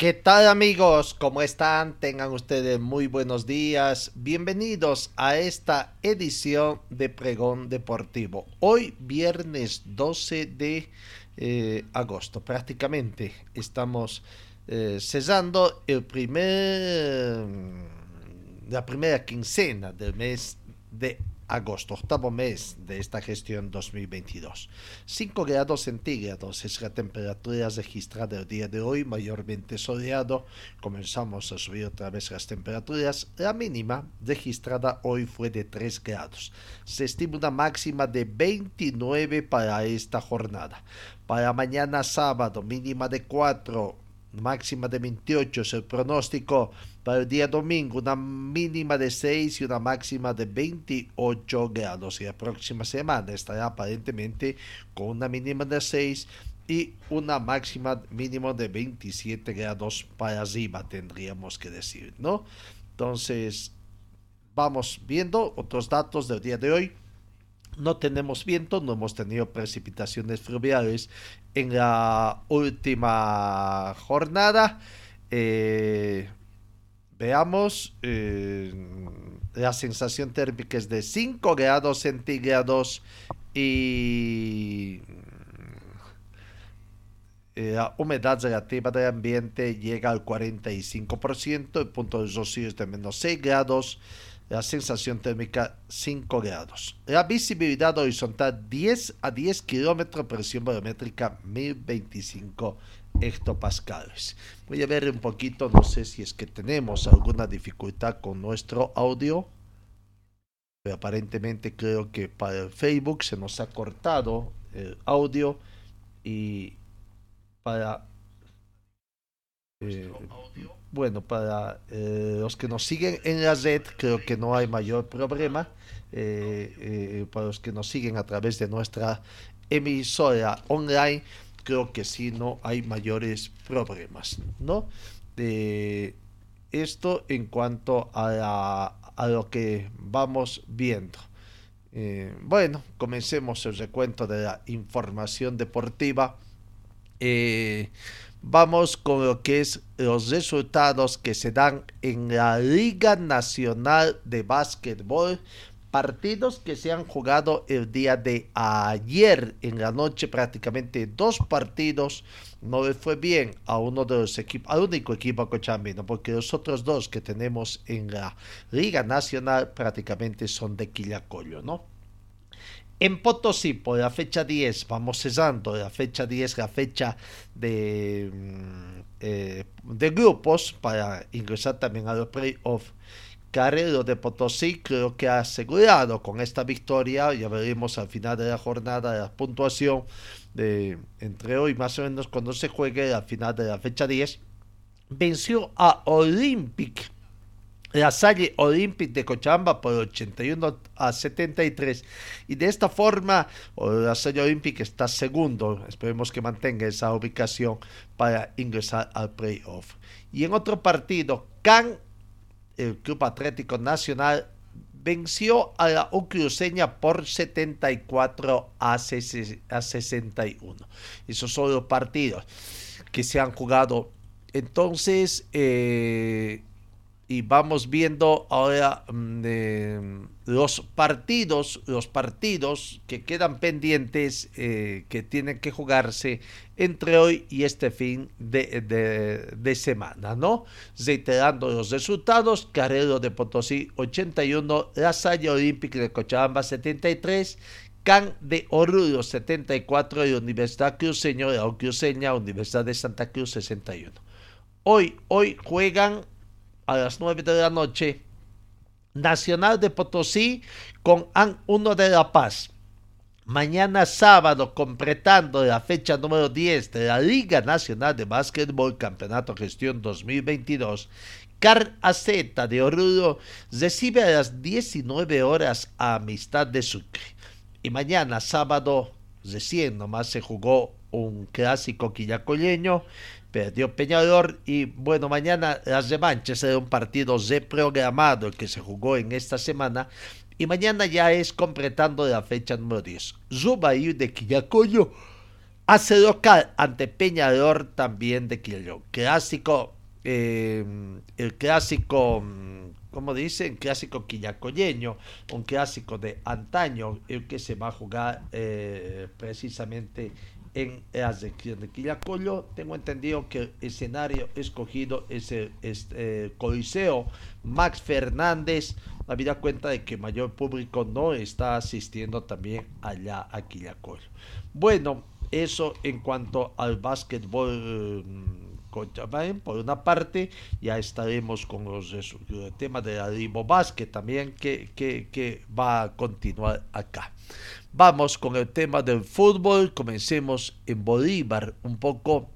¿Qué tal amigos? ¿Cómo están? Tengan ustedes muy buenos días. Bienvenidos a esta edición de Pregón Deportivo. Hoy viernes 12 de eh, agosto. Prácticamente estamos eh, cesando la primera quincena del mes de agosto, octavo mes de esta gestión 2022. 5 grados centígrados es la temperatura registrada el día de hoy, mayormente soleado. Comenzamos a subir otra vez las temperaturas. La mínima registrada hoy fue de 3 grados. Se estima una máxima de 29 para esta jornada. Para mañana sábado, mínima de 4, máxima de 28 es el pronóstico. Para el día domingo, una mínima de 6 y una máxima de 28 grados. Y la próxima semana estará aparentemente con una mínima de 6 y una máxima mínima de 27 grados para arriba, tendríamos que decir, ¿no? Entonces, vamos viendo otros datos del día de hoy. No tenemos viento, no hemos tenido precipitaciones fluviales en la última jornada. Eh, veamos, eh, la sensación térmica es de 5 grados centígrados y eh, la humedad relativa del ambiente llega al 45%, el punto de rocío es de menos 6 grados, la sensación térmica 5 grados. La visibilidad horizontal 10 a 10 kilómetros, presión barométrica 1025 hectopascales. Voy a ver un poquito, no sé si es que tenemos alguna dificultad con nuestro audio. Pero aparentemente creo que para el Facebook se nos ha cortado el audio y para eh, bueno, para eh, los que nos siguen en la red, creo que no hay mayor problema. Eh, eh, para los que nos siguen a través de nuestra emisora online, creo que sí no hay mayores problemas, ¿no? esto en cuanto a, la, a lo que vamos viendo. bueno, comencemos el recuento de la información deportiva. Vamos con lo que es los resultados que se dan en la Liga Nacional de Básquetbol. Partidos que se han jugado el día de ayer en la noche, prácticamente dos partidos. No le fue bien a uno de los equipos, al único equipo cochambino, porque los otros dos que tenemos en la Liga Nacional prácticamente son de Quillacollo, ¿no? En Potosí, por la fecha 10, vamos cesando, la fecha 10, la fecha de, eh, de grupos para ingresar también a los playoffs. Carrero de Potosí creo que ha asegurado con esta victoria, ya veremos al final de la jornada la puntuación de entre hoy más o menos cuando se juegue al final de la fecha 10, venció a Olympic la Salle Olympic de Cochabamba por 81 a 73 y de esta forma la Salle Olympic está segundo. Esperemos que mantenga esa ubicación para ingresar al playoff. Y en otro partido Can el Club Atlético Nacional venció a la Ucruceña por 74 a, 61 esos son los partidos que se han jugado. Entonces eh, y vamos viendo ahora mm, los partidos, los partidos que quedan pendientes, eh, que tienen que jugarse entre hoy y este fin de, semana, ¿no? Reiterando los resultados, Carrero de Potosí 81, La Salle Olímpica de Cochabamba 73, Can de Oruro 74 y Universidad Cruceño de la Cruceña, Universidad de Santa Cruz 61. Hoy, hoy juegan a las 9 de la noche Nacional de Potosí con AN 1 de La Paz. Mañana sábado, completando la fecha número 10 de la Liga Nacional de Básquetbol Campeonato Gestión 2022, Car AZ de Oruro recibe a las 19 horas a Amistad de Sucre. Y mañana sábado, recién nomás se jugó un clásico quillacoleño perdió Peñador y bueno, mañana las revanchas de un partido reprogramado que se jugó en esta semana y mañana ya es completando la fecha número 10. Zubair de Quillacoyo hace local ante Peñador también de Quillacoyo. Clásico, eh, el clásico, como dicen, clásico quillacoyeño, un clásico de antaño, el que se va a jugar eh, precisamente en Quillacollo. Tengo entendido que el escenario escogido es el este, Coliseo Max Fernández. Habida cuenta de que mayor público no está asistiendo también allá a Quillacollo. Bueno, eso en cuanto al básquetbol mm, por una parte, ya estaremos con los temas de la Limo Básquet también que, que, que va a continuar acá. Vamos con el tema del fútbol. Comencemos en Bolívar, un poco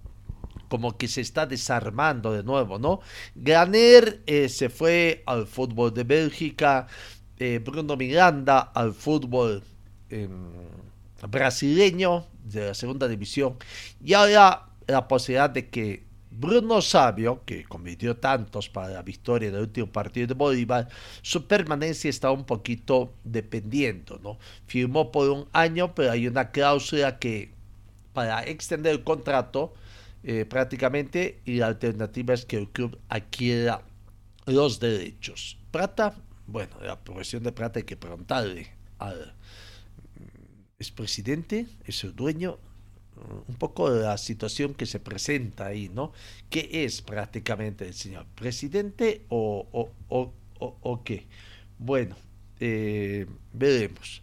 como que se está desarmando de nuevo, ¿no? Graner eh, se fue al fútbol de Bélgica, eh, Bruno Miranda al fútbol em, brasileño de la segunda división y ahora la posibilidad de que Bruno Sabio, que convirtió tantos para la victoria del último partido de Bolívar, su permanencia está un poquito dependiendo, ¿no? Firmó por un año, pero hay una cláusula que para extender el contrato eh, prácticamente y la alternativa es que el club adquiera los derechos. Plata, bueno, la profesión de Plata hay que preguntarle al expresidente, es el dueño, un poco de la situación que se presenta ahí, ¿no? ¿Qué es prácticamente el señor presidente o, o, o, o qué? Bueno, eh, veremos.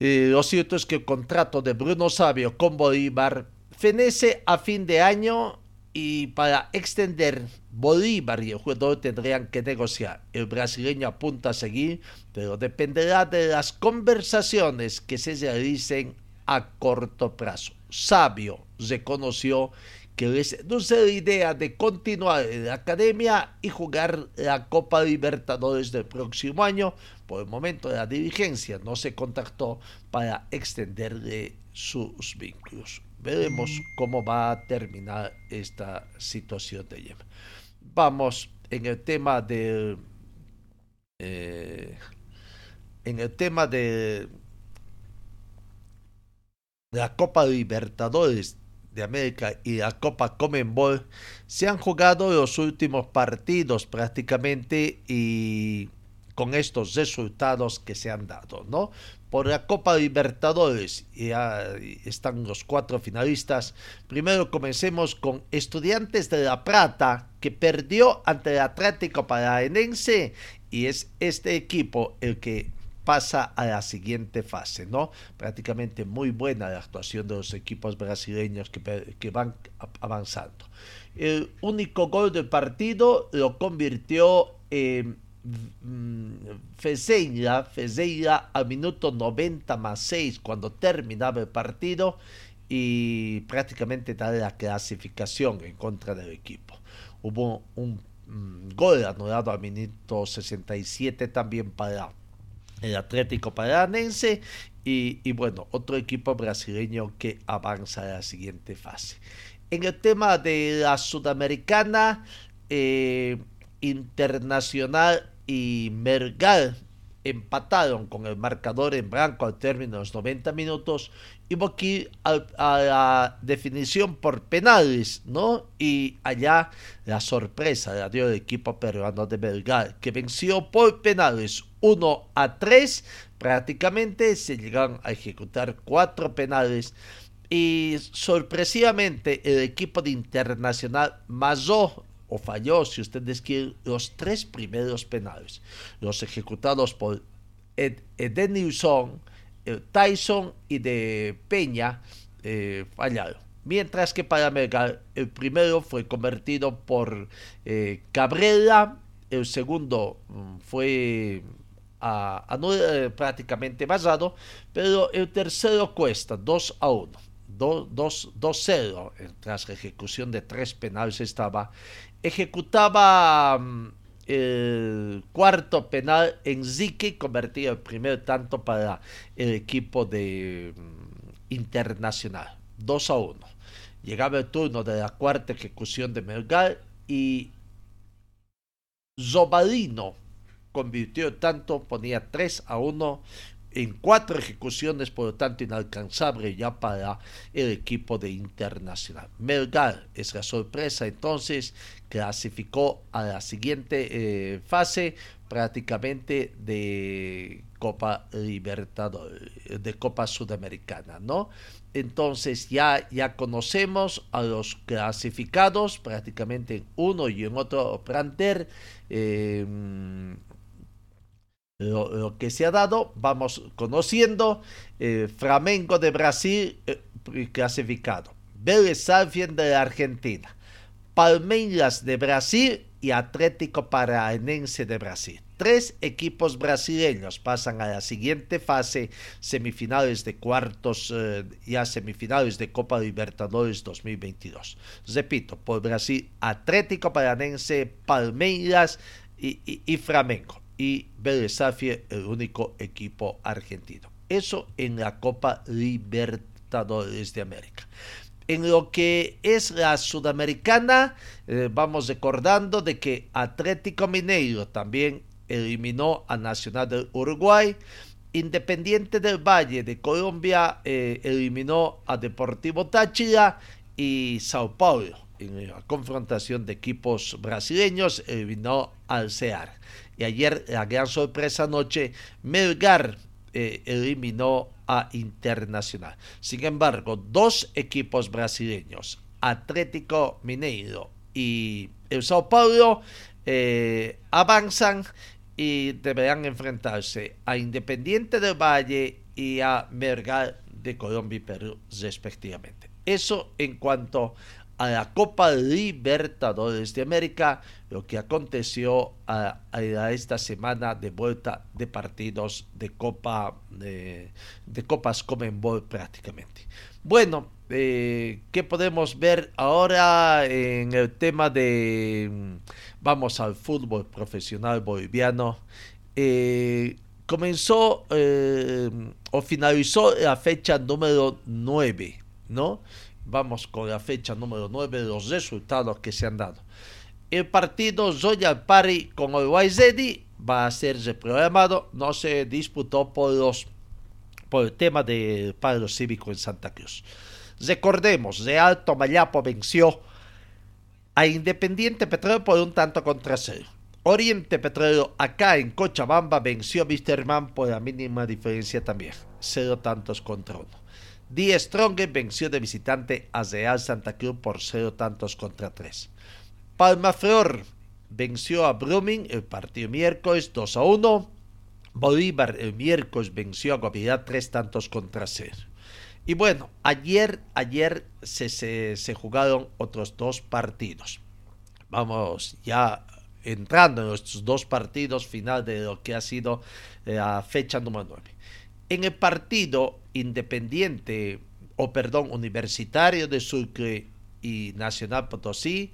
Eh, lo cierto es que el contrato de Bruno Sabio con Bolívar fenece a fin de año y para extender Bolívar y el jugador tendrían que negociar. El brasileño apunta a seguir, pero dependerá de las conversaciones que se realicen a corto plazo. Sabio reconoció que le seduce la idea de continuar en la academia y jugar la Copa Libertadores del próximo año. Por el momento la dirigencia no se contactó para extenderle sus vínculos. Veremos cómo va a terminar esta situación de Yemen. Vamos en el tema de eh, en el tema de la Copa Libertadores de América y la Copa Comenbol se han jugado los últimos partidos prácticamente y con estos resultados que se han dado, ¿no? Por la Copa Libertadores ya están los cuatro finalistas. Primero comencemos con Estudiantes de La Plata que perdió ante el Atlético Paranaense y es este equipo el que pasa a la siguiente fase, ¿no? Prácticamente muy buena la actuación de los equipos brasileños que, que van avanzando. El único gol del partido lo convirtió en Fezeira, Fezeira al minuto 90 más 6 cuando terminaba el partido y prácticamente da la clasificación en contra del equipo. Hubo un gol anulado al minuto 67 también para el Atlético Paranense y, bueno, otro equipo brasileño que avanza a la siguiente fase. En el tema de la Sudamericana, eh, Internacional y Mergal empataron con el marcador en blanco al término de los 90 minutos, hubo que ir a, la definición por penales, ¿no? Y allá la sorpresa la dio el equipo peruano de Belgar, que venció por penales 1 a 3. Prácticamente se llegaron a ejecutar cuatro penales. Y sorpresivamente el equipo de Internacional masó o falló, si ustedes quieren, los tres primeros penales. Los ejecutados por Ed, Edenilson, Tyson y de Peña eh, fallaron. Mientras que para Melgar el primero fue convertido por eh, Cabrera, el segundo mm, fue a, a prácticamente basado, pero el tercero cuesta 2 a 1. 2-0 tras la ejecución de tres penales estaba ejecutaba mm, el cuarto penal en Zique, convertía el primer tanto para el equipo de mm, Internacional, 2 a 1. Llegaba el turno de la cuarta ejecución de Melgar y Zobalino convirtió tanto, ponía 3 a 1 en cuatro ejecuciones, por lo tanto inalcanzable ya para el equipo de Internacional. Melgar es la sorpresa, entonces clasificó a la siguiente eh, fase prácticamente de Copa Libertadores, de Copa Sudamericana, ¿no? Entonces ya, ya conocemos a los clasificados prácticamente en uno y en otro planter. Eh, lo, que se ha dado, vamos conociendo, eh, Flamengo de Brasil eh, clasificado, Vélez Salfien de la Argentina, Palmeiras de Brasil y Atlético Paranaense de Brasil. Tres equipos brasileños pasan a la siguiente fase, semifinales de cuartos, eh, y a semifinales de Copa Libertadores 2022. Repito, por Brasil, Atlético Paranaense, Palmeiras y Flamengo y Vélez el único equipo argentino. Eso en la Copa Libertadores de América. En lo que es la sudamericana, eh, vamos recordando de que Atlético Mineiro también eliminó a Nacional del Uruguay. Independiente del Valle de Colombia eh, eliminó a Deportivo Táchira y Sao Paulo en la confrontación de equipos brasileños eliminó al CEAR. Y ayer, la gran sorpresa anoche, Melgar eh, eliminó a Internacional. Sin embargo, dos equipos brasileños, Atlético Mineiro y el Sao Paulo, eh, avanzan y deberán enfrentarse a Independiente del Valle y a Melgar de Colombia y Perú respectivamente. Eso en cuanto a la Copa Libertadores de América, lo que aconteció a, esta semana de vuelta de partidos de Copa de, de Copas Comenbol prácticamente. Bueno, eh, ¿qué podemos ver ahora en el tema de vamos al fútbol profesional boliviano? Eh, comenzó eh, o finalizó la fecha número 9, ¿no? Vamos con la fecha número 9 de los resultados que se han dado. El partido Zoya Pari con YZ va a ser reprogramado, no se disputó por, los, por el tema del paro cívico en Santa Cruz. Recordemos, Real Tomayapo venció a Independiente Petróleo por un tanto contra cero. Oriente Petróleo acá en Cochabamba venció a Misterman por la mínima diferencia también, cero tantos contra uno. Die Strong venció de visitante a Real Santa Cruz por cero tantos contra tres. Palma Flor venció a Brumming el partido miércoles 2 a 1. Bolívar el miércoles venció a Guavirá tres tantos contra cero. Y bueno, ayer, ayer se, se, jugaron otros dos partidos. Vamos ya entrando en estos dos partidos final de lo que ha sido la fecha número 9. En el partido Independiente, o perdón, Universitario de Sucre y Nacional Potosí,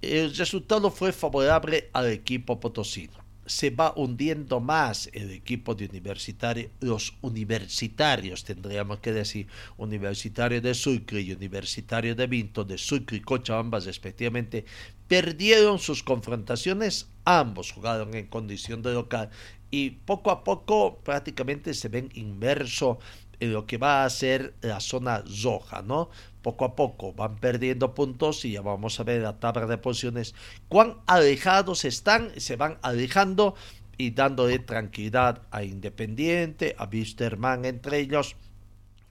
el resultado fue favorable al equipo potosino. Se va hundiendo más el equipo de universitario, los universitarios, tendríamos que decir, Universitario de Sucre y Universitario de Vinto, de Sucre y Cochabamba respectivamente, perdieron sus confrontaciones, ambos jugaron en condición de local y poco a poco prácticamente se ven inmerso en lo que va a ser la zona roja, ¿no? Poco a poco van perdiendo puntos y ya vamos a ver la tabla de posiciones cuán alejados están, se van alejando y dándole tranquilidad a Independiente, a Wisterman entre ellos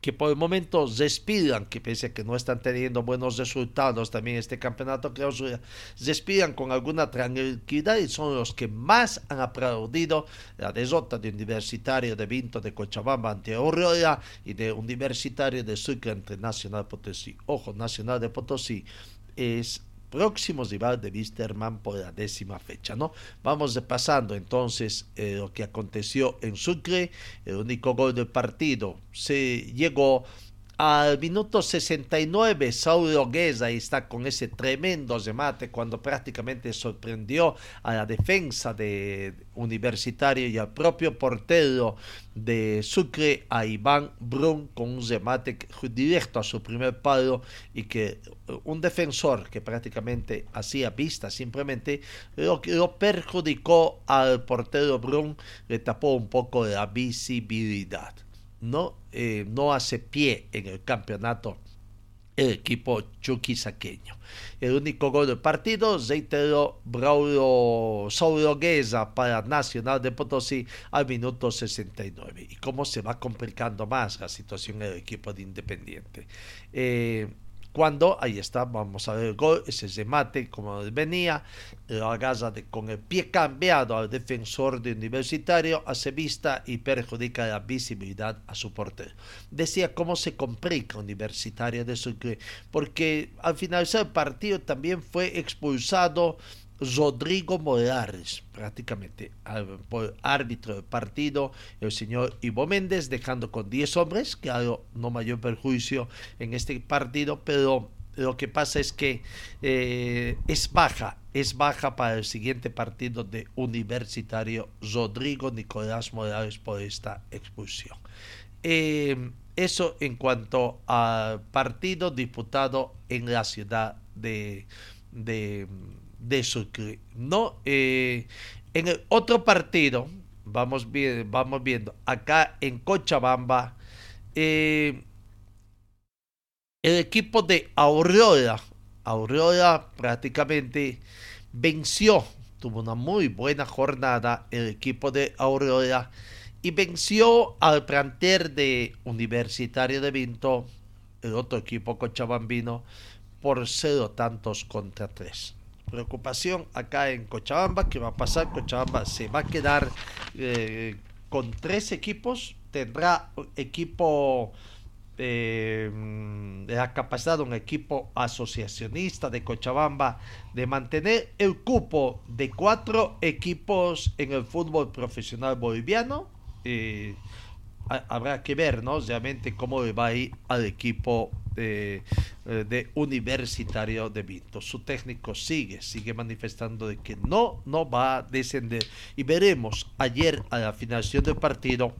que por el momento despidan, que pese a que no están teniendo buenos resultados también este campeonato clausura, despidan con alguna tranquilidad y son los que más han aplaudido la derrota de Universitario de Vinto de Cochabamba ante Aurora y de Universitario de Sucre ante Nacional Potosí. Ojo, Nacional de Potosí es próximo rival de Wisterman por la décima fecha, ¿no? Vamos repasando entonces eh, lo que aconteció en Sucre, el único gol del partido se llegó al minuto 69, Saulo está con ese tremendo remate cuando prácticamente sorprendió a la defensa de Universitario y al propio portero de Sucre, a Iván Brun, con un remate directo a su primer palo y que un defensor que prácticamente hacía vista simplemente lo, lo perjudicó al portero Brun, le tapó un poco la visibilidad. No, eh, no hace pie en el campeonato el equipo chuquisaqueño. El único gol del partido, reiteró Braulio Sauroguesa para Nacional de Potosí al minuto 69. Y cómo se va complicando más la situación en el equipo de Independiente. Eh, cuando, ahí está, vamos a ver el gol, ese remate como venía, lo agarra con el pie cambiado al defensor de Universitario, hace vista y perjudica la visibilidad a su portero. Decía cómo se complica Universitario de Sucre, porque al finalizar el partido también fue expulsado Rodrigo Morales, prácticamente por árbitro del partido, el señor Ivo Méndez, dejando con 10 hombres, claro, no mayor perjuicio en este partido, pero lo que pasa es que eh, es baja, es baja para el siguiente partido de Universitario Rodrigo Nicolás Morales por esta expulsión. Eh, eso en cuanto al partido disputado en la ciudad de, de Sucre. No, eh, en el otro partido, vamos, vamos viendo, acá en Cochabamba, el equipo de Aurora, Aurora prácticamente venció, tuvo una muy buena jornada el equipo de Aurora y venció al planter de Universitario de Vinto, el otro equipo cochabambino, por cero tantos contra tres preocupación acá en Cochabamba. ¿Qué va a pasar? Cochabamba se va a quedar eh, con tres equipos. Tendrá equipo eh, la capacidad de un equipo asociacionista de Cochabamba de mantener el cupo de cuatro equipos en el fútbol profesional boliviano. Eh, habrá que ver, ¿no? Realmente cómo va a ir al equipo de, eh, de, Universitario de Vinto. Su técnico sigue, sigue manifestando de que no, no va a descender. Y veremos ayer a la finalización del partido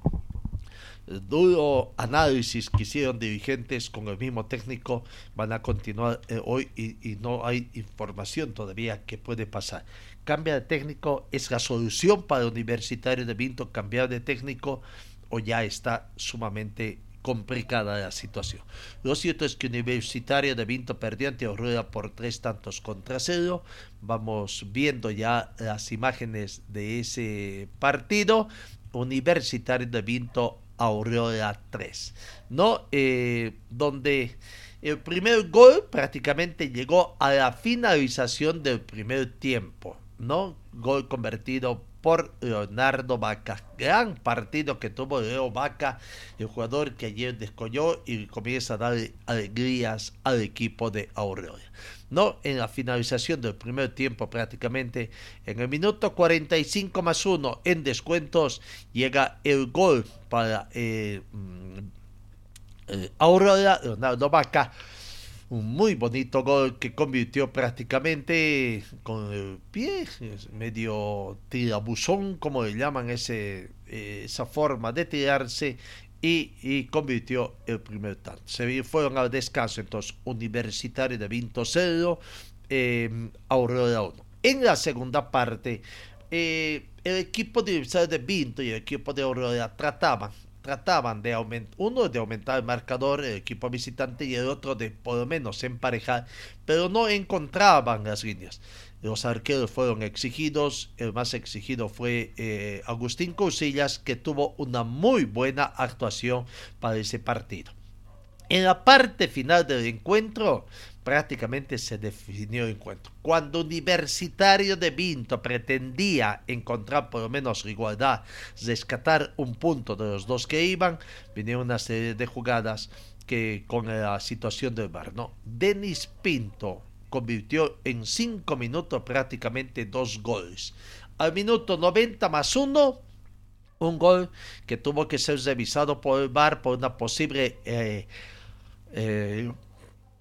duro análisis que hicieron dirigentes con el mismo técnico van a continuar eh, hoy y, no hay información todavía que puede pasar. Cambia de técnico, es la solución para Universitario de Vinto cambiar de técnico o ya está sumamente complicada la situación. Lo cierto es que Universitario de Vinto perdió ante Aurora por tres tantos contra cero. Vamos viendo ya las imágenes de ese partido. Universitario de Vinto Aurora 3, ¿no? Eh, donde el primer gol prácticamente llegó a la finalización del primer tiempo, ¿no? Gol convertido por Leonardo Vaca. Gran partido que tuvo Leo Vaca, el jugador que ayer descolló y comienza a dar alegrías al equipo de Aurora. No, en la finalización del primer tiempo prácticamente, en el minuto 45 más 1 en descuentos, llega el gol para eh, mm, eh, Aurora, Leonardo Vaca un muy bonito gol que convirtió prácticamente con el pie, medio tirabuzón, como le llaman ese, esa forma de tirarse, y, convirtió el primer tanto. Se fueron al descanso entonces Universitario de Vinto 0, eh, Aurora 1. En la segunda parte, eh, el equipo de Universidad de Vinto y el equipo de Aurora trataban, trataban de aumentar, uno de aumentar el marcador, el equipo visitante, y el otro de por lo menos emparejar, pero no encontraban las líneas. Los arqueros fueron exigidos, el más exigido fue eh, Agustín Cousillas, que tuvo una muy buena actuación para ese partido. En la parte final del encuentro, prácticamente se definió el encuentro. Cuando Universitario de Vinto pretendía encontrar por lo menos igualdad, rescatar un punto de los dos que iban, vinieron una serie de jugadas que con la situación del bar, ¿no? Denis Pinto convirtió en cinco minutos prácticamente dos goles. Al minuto 90 más uno, un gol que tuvo que ser revisado por el VAR por una posible eh, eh,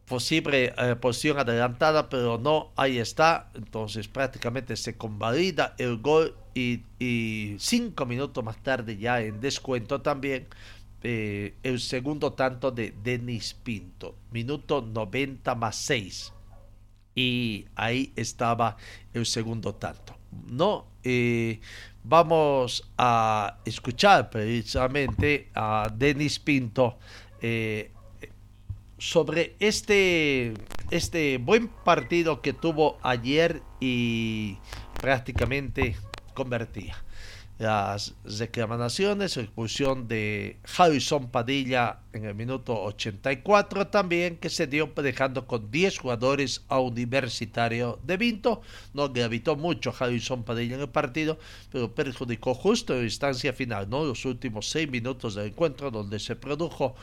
posible eh, posición adelantada, pero no, ahí está. Entonces prácticamente se convalida el gol y, cinco minutos más tarde ya en descuento también el segundo tanto de Denis Pinto, minuto 90 más 6 y ahí estaba el segundo tanto. No, eh, vamos a escuchar precisamente a Denis Pinto eh, sobre este, este buen partido que tuvo ayer y prácticamente convertía las reclamaciones, expulsión de Harrison Padilla en el minuto 84 también, que se dio dejando con 10 jugadores a Universitario de Vinto. No gravitó mucho Harrison Padilla en el partido, pero perjudicó justo en la instancia final, ¿no? los últimos 6 minutos del encuentro, donde se produjo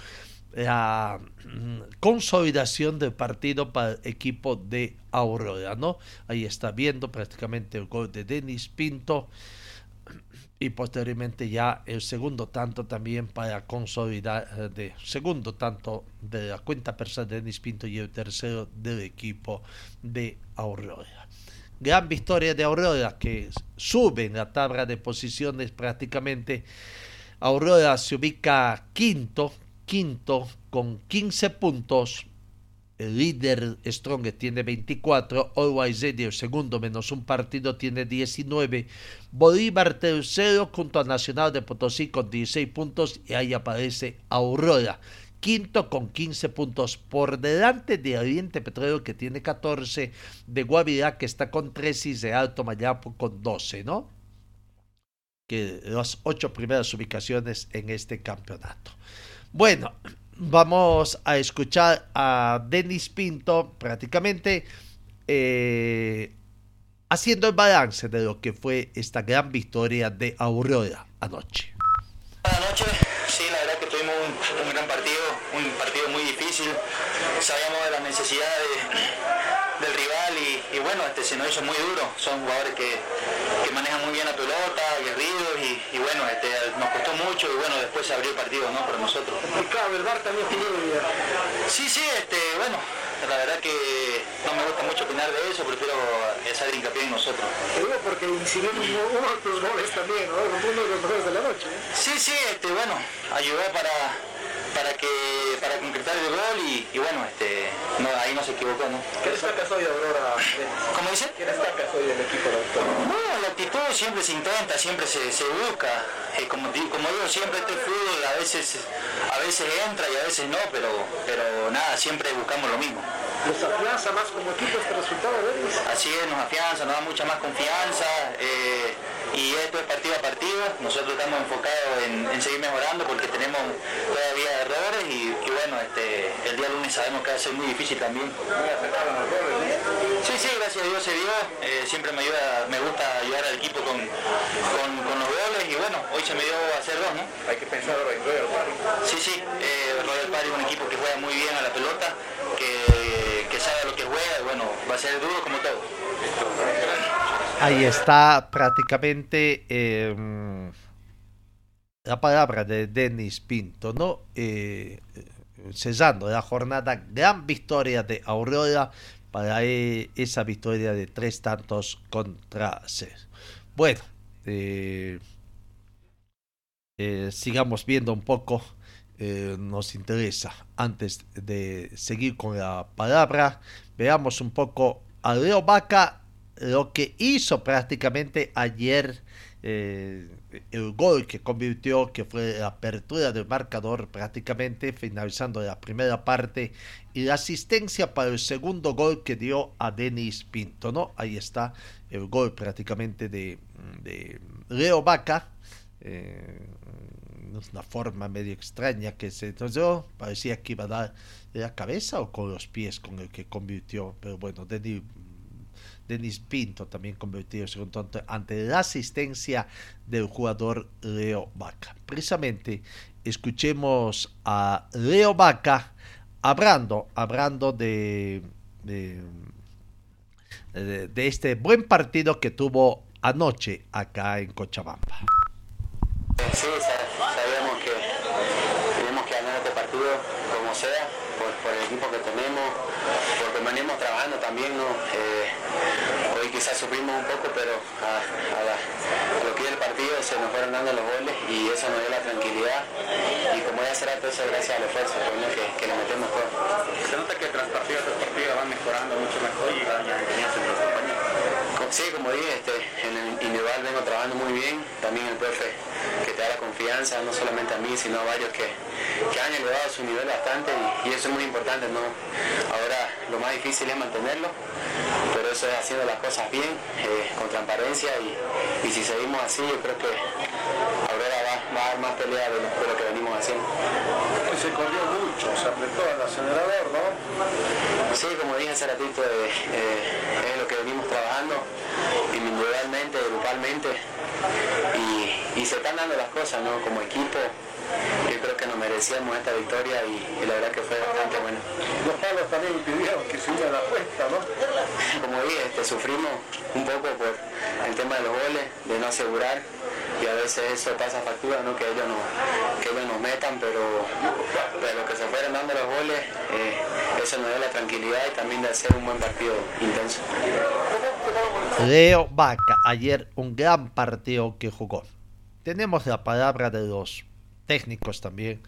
la mm, consolidación del partido para el equipo de Aurora, ¿no? Ahí está viendo prácticamente el gol de Denis Pinto y posteriormente ya el segundo tanto también para consolidar eh, de segundo tanto de la cuenta personal de Denis Pinto y el tercero del equipo de Aurora. Gran victoria de Aurora que sube en la tabla de posiciones prácticamente. Aurora se ubica quinto, quinto con 15 puntos el líder Strong tiene 24, Always el segundo menos un partido tiene 19, Bolívar tercero junto a Nacional de Potosí con 16 puntos y ahí aparece Aurora, quinto con 15 puntos por delante de Oriente Petróleo que tiene 14, de Guavirá que está con 13 y de Alto Mayapo con 12, ¿no? Que las ocho primeras ubicaciones en este campeonato. Bueno, vamos a escuchar a Denis Pinto prácticamente eh, haciendo el balance de lo que fue esta gran victoria de Aurora anoche. Anoche, sí, la verdad que tuvimos un, gran partido, un partido muy difícil. Sabíamos de la necesidad del rival y, bueno, este se nos hizo muy duro. Son jugadores que, manejan muy bien la pelota, aguerridos y, bueno, este, nos costó mucho y bueno, después se abrió el partido ¿no? para nosotros. Complicado, el VAR también tiene Sí, sí, este, bueno, la verdad que no me gusta mucho opinar de eso, prefiero hacer hincapié en nosotros. Digo porque si hubo otros goles también, ¿no? Uno de los mejores de la noche. ¿eh? Sí, sí, este, bueno, ayudó para para que para concretar el gol y, bueno, este, no, ahí no se equivocó, ¿no? ¿Qué destacas hoy, Aurora? ¿Cómo dice? ¿Qué destacas hoy del equipo de No, la actitud siempre se intenta, siempre se, se busca. Eh, como, como digo, siempre este fútbol a veces, a veces entra y a veces no, pero, pero nada, siempre buscamos lo mismo. ¿Nos afianza más como equipo este resultado, Así es, nos afianza, nos da mucha más confianza. Eh, y esto es partido a partido. Nosotros estamos enfocados en, seguir mejorando porque tenemos todavía errores y, bueno, este, el día lunes sabemos que va a ser muy difícil también. Sí, sí, gracias a Dios se dio. Eh, siempre me ayuda, me gusta ayudar al equipo con, los goles y bueno, hoy se me dio a hacer dos, ¿no? Hay que pensar ahora en Royal Party. Sí, sí, eh, Royal Party es un equipo que juega muy bien a la pelota, que, que sabe lo que juega y bueno, va a ser duro como todo. Ahí está prácticamente em, la palabra de Denis Pinto, ¿no? Eh, cesando la jornada, gran victoria de Aurora para e, esa victoria de tres tantos contra seis. Bueno, eh, eh, sigamos viendo un poco, nos interesa, antes de seguir con la palabra, veamos un poco a Leo Vaca lo que hizo prácticamente ayer eh, el gol que convirtió, que fue la apertura del marcador prácticamente finalizando la primera parte y la asistencia para el segundo gol que dio a Denis Pinto, ¿no? Ahí está el gol prácticamente de, de Leo Vaca. Eh, una forma medio extraña que se dio, parecía que iba a dar la cabeza o con los pies con el que convirtió, pero bueno, Denis Denis Pinto también convertido segundo ante la asistencia del jugador Leo Vaca. Precisamente escuchemos a Leo Vaca hablando, hablando de, de, este buen partido que tuvo anoche acá en Cochabamba que tenemos que ganar este partido como sea, por, por el equipo que tenemos, porque venimos trabajando también, ¿no? Eh, quizás sufrimos un poco, pero a, a, la, a, lo que es el partido se nos fueron dando los goles y eso nos dio la tranquilidad. Y como ya será todo eso gracias al esfuerzo que, que, le metemos todo. Se nota que tras partido tras partido van mejorando mucho mejor y van ya compañeros. Sí, como dije, este, en el individual vengo trabajando muy bien, también el profe que te da la confianza, no solamente a mí, sino a varios que, que han elevado su nivel bastante y, eso es muy importante. ¿no? Ahora lo más difícil es mantenerlo, pero eso es haciendo las cosas bien, eh, con transparencia y, y, si seguimos así yo creo que Aurora va, va a dar más pelea de, de, lo que venimos haciendo. Se corrió mucho, se apretó el acelerador, ¿no? Sí, como dije hace ratito, eh, eh, es lo que venimos trabajando individualmente, grupalmente y, y se están dando las cosas, ¿no? Como equipo yo creo que nos merecíamos esta victoria y, y, la verdad que fue bastante bueno. Los palos también impidieron que se la apuesta, ¿no? Como dije, este, sufrimos un poco por el tema de los goles, de no asegurar y a veces eso pasa factura, ¿no? que, ellos no, que ellos nos metan, pero, pero que se fueran dando los goles, eh, eso nos da la tranquilidad y también de hacer un buen partido intenso. Leo Vaca, ayer un gran partido que jugó. Tenemos la palabra de los técnicos también.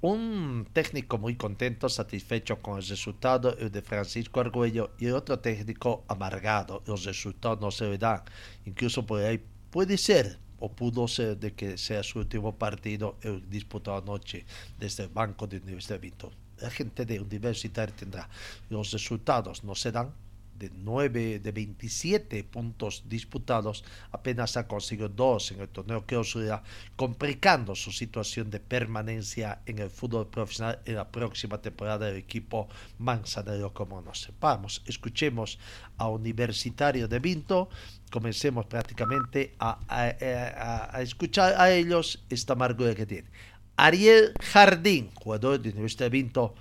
Un técnico muy contento, satisfecho con el resultado, el de Francisco Argüello, y el otro técnico amargado. Los resultados no se le dan. Incluso por ahí puede ser o pudo ser de que sea su último partido disputado anoche desde el banco de Universidad de. La gente de Universitario tendrá los resultados, no se dan, de 9 de 27 puntos disputados, apenas ha conseguido dos en el torneo que oscura, complicando su situación de permanencia en el fútbol profesional en la próxima temporada del equipo manzanero, como no sepamos. Escuchemos a Universitario de Vinto, comencemos prácticamente a, a, a, a escuchar a ellos esta amargura que tiene. Ariel Jardín, jugador de Universidad de Vinto,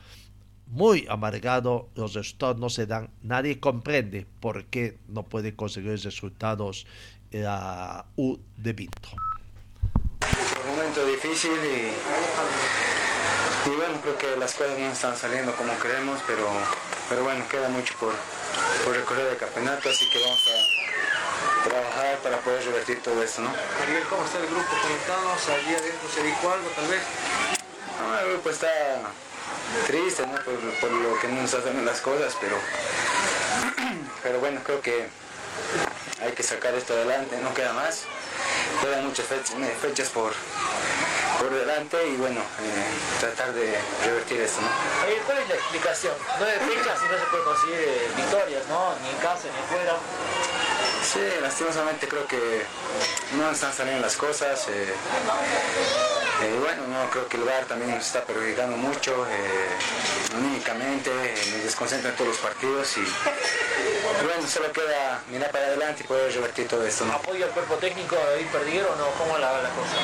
muy amargado, los resultados no se dan, nadie comprende por qué no puede conseguir resultados la U de Vinto. Un momento difícil y, y, bueno, creo que las cosas no están saliendo como queremos, pero, pero bueno, queda mucho por, por recorrer el campeonato, así que vamos a trabajar para poder revertir todo esto, ¿no? Ariel, ¿cómo está el grupo? Conectados, allí adentro se dijo algo tal vez. No, el grupo está triste ¿no? por, por, lo que no nos hacen las cosas, pero, pero bueno, creo que hay que sacar esto adelante, no queda más. Quedan muchas fechas, fechas por, por delante y bueno, eh, tratar de revertir esto. ¿no? ¿Cuál es la explicación? Nueve fechas y no se puede conseguir victorias, ¿no? ni en casa ni fuera. Sí, lastimosamente creo que no están saliendo las cosas. Eh, eh, bueno, no creo que el lugar también nos está perjudicando mucho, eh, anímicamente, nos desconcentra en todos los partidos y bueno, solo queda mirar para adelante y poder revertir todo esto. ¿no? ¿Apoyo al cuerpo técnico ahí perdieron o cómo la la cosa?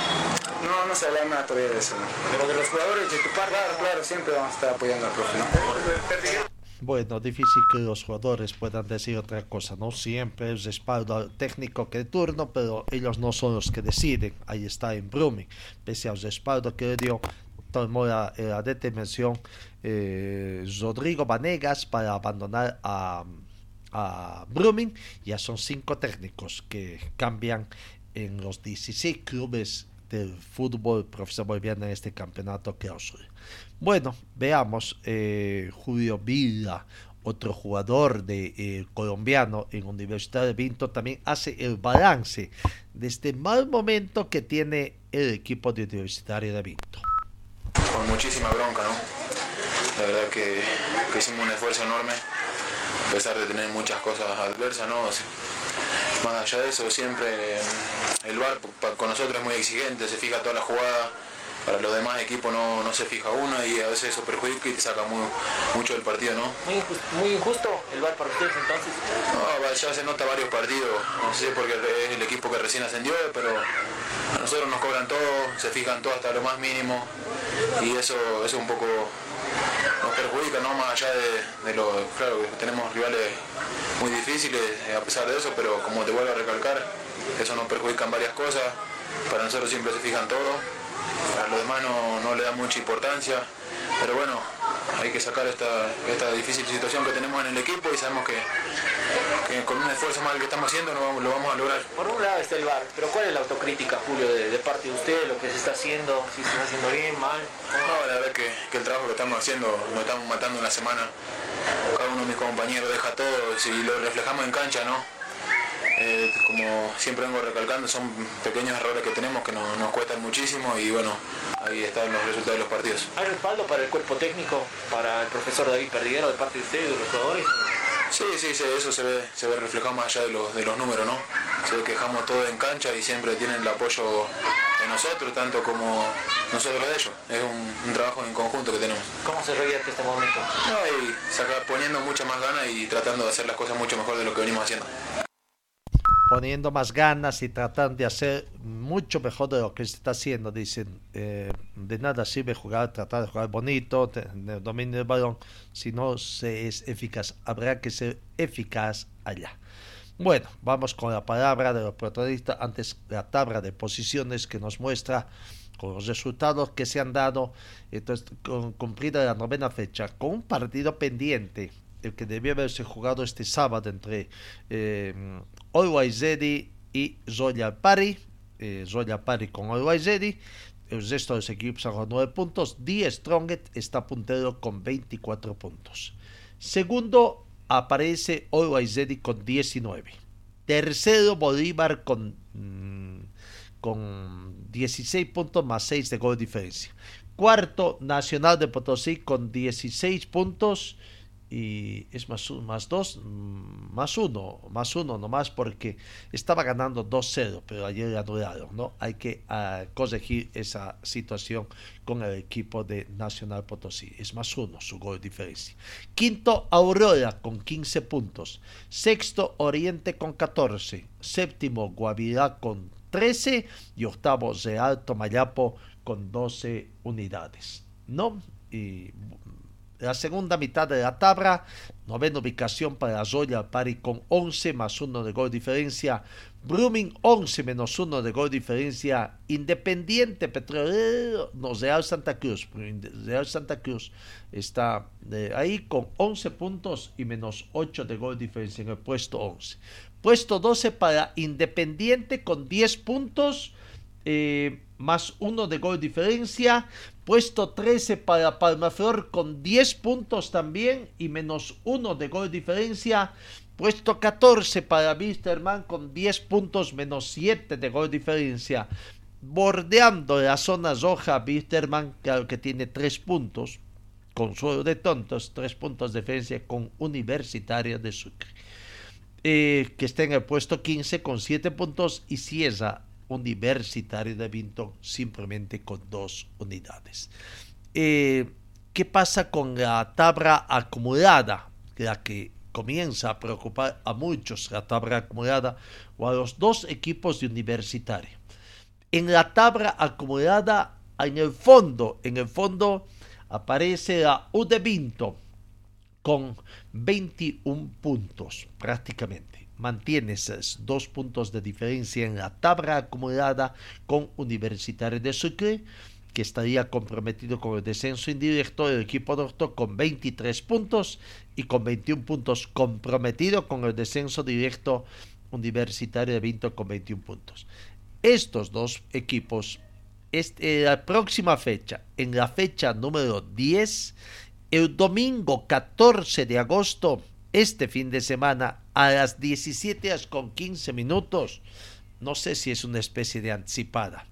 No, no se habla nada todavía de eso. ¿no? Pero de los jugadores de tu parte. Claro, claro, siempre vamos a estar apoyando al profe. ¿no? Bueno, difícil que los jugadores puedan decir otra cosa, ¿no? Siempre es respaldo al técnico que de turno, pero ellos no son los que deciden. Ahí está en Brumming, pese al respaldo que le dio tomó la, la determinación eh, Rodrigo Vanegas para abandonar a, a Brumming. Ya son cinco técnicos que cambian en los 16 clubes del fútbol profesional boliviano en este campeonato os Bueno, veamos, eh, Julio Villa otro jugador de eh, colombiano en Universidad de Vinto, también hace el balance de este mal momento que tiene el equipo de Universitario de Vinto. Con muchísima bronca, ¿no? La verdad que, que hicimos un esfuerzo enorme, a pesar de tener muchas cosas adversas, ¿no? Más allá de eso, siempre el VAR con nosotros es muy exigente, se fija toda la jugada, para los demás equipos no, no se fija uno y a veces eso perjudica y te saca muy, mucho del partido, ¿no? Muy injusto, el VAR para ustedes entonces. No, ya se nota varios partidos, no sé porque es el equipo que recién ascendió, pero a nosotros nos cobran todo, se fijan todo hasta lo más mínimo y eso, eso un poco perjudica, ¿no? Más allá de, lo, claro, tenemos rivales muy difíciles a pesar de eso, pero como te vuelvo a recalcar, eso nos perjudica en varias cosas, para nosotros siempre se fijan todo. Para los demás no, le da mucha importancia, pero bueno, hay que sacar esta, esta difícil situación que tenemos en el equipo y sabemos que, con un esfuerzo más que estamos haciendo lo vamos, lo vamos, a lograr. Por un lado está el bar, pero ¿cuál es la autocrítica, Julio, de, parte de usted, lo que se está haciendo, si se está haciendo bien, mal? No, la verdad que, que el trabajo que estamos haciendo, nos estamos matando en la semana, cada uno de mis compañeros deja todo, si lo reflejamos en cancha, ¿no? Eh, como siempre vengo recalcando, son pequeños errores que tenemos que nos, cuestan muchísimo y bueno, ahí están los resultados de los partidos. ¿Hay respaldo para el cuerpo técnico, para el profesor David Perdiguero de parte de usted y de los jugadores? Sí, sí, eso se ve, se ve reflejado más allá de los, de los números, ¿no? Se ve que dejamos todo en cancha y siempre tienen el apoyo de nosotros, tanto como nosotros de ellos. Es un, trabajo en conjunto que tenemos. ¿Cómo se revierte este momento? No, y sacar, poniendo mucha más ganas y tratando de hacer las cosas mucho mejor de lo que venimos haciendo poniendo más ganas y tratando de hacer mucho mejor de lo que se está haciendo. Dicen, eh, de nada sirve jugar, tratar de jugar bonito, tener dominio del balón, si no se es eficaz. Habrá que ser eficaz allá. Bueno, vamos con la palabra de los protagonistas. Antes la tabla de posiciones que nos muestra con los resultados que se han dado. Entonces, con, cumplida la novena fecha, con un partido pendiente el que debía haberse jugado este sábado entre eh, y Zoya Pari. Eh, Zoya Pari con Zedi. El resto de los equipos han 9 puntos. Die Stronget está puntero con 24 puntos. Segundo aparece Zedi con 19. Tercero Bolívar con, mm, con 16 puntos más 6 de gol de diferencia. Cuarto Nacional de Potosí con 16 puntos y es más, más dos, mm, más uno, más uno nomás porque estaba ganando 2-0, pero ayer anularon, ¿no? Hay que uh, corregir esa situación con el equipo de Nacional Potosí. Es más uno su gol diferencia. Quinto, Aurora con 15 puntos. Sexto, Oriente con 14. Séptimo, Guavirá con 13. Y octavo, Real Tomayapo con 12 unidades, ¿no? Y la segunda mitad de la tabla, novena ubicación para Zoya Pari con 11 más 1 de gol diferencia, Blooming 11 menos 1 de gol diferencia, Independiente Petrolero, no, Real Santa Cruz, Real Santa Cruz está eh, ahí con 11 puntos y menos 8 de gol diferencia en el puesto 11. Puesto 12 para Independiente con 10 puntos. Eh, más 1 de gol diferencia. Puesto 13 para Palmaflor con 10 puntos también y menos 1 de gol diferencia. Puesto 14 para Wisterman con 10 puntos menos 7 de gol diferencia. Bordeando la zona roja, Wisterman, claro que tiene 3 puntos. Consuelo de tontos, 3 puntos de diferencia con Universitaria de Sucre. Eh, que está en el puesto 15 con 7 puntos y Ciesa Universitario de Vinton simplemente con dos unidades. Eh, ¿Qué pasa con la tabla acumulada? La que comienza a preocupar a muchos, la tabla acumulada, o a los dos equipos de universitario. En la tabla acumulada, en el fondo, en el fondo aparece la U de Vinto con 21 puntos prácticamente mantiene esos dos puntos de diferencia en la tabla acumulada con Universitario de Sucre, que estaría comprometido con el descenso indirecto del equipo doctor con 23 puntos y con 21 puntos comprometido con el descenso directo Universitario de Vinto con 21 puntos. Estos dos equipos, este, la próxima fecha, en la fecha número 10, El domingo 14 de agosto, este fin de semana, a las 17 horas con 15 minutos, no sé si es una especie de anticipada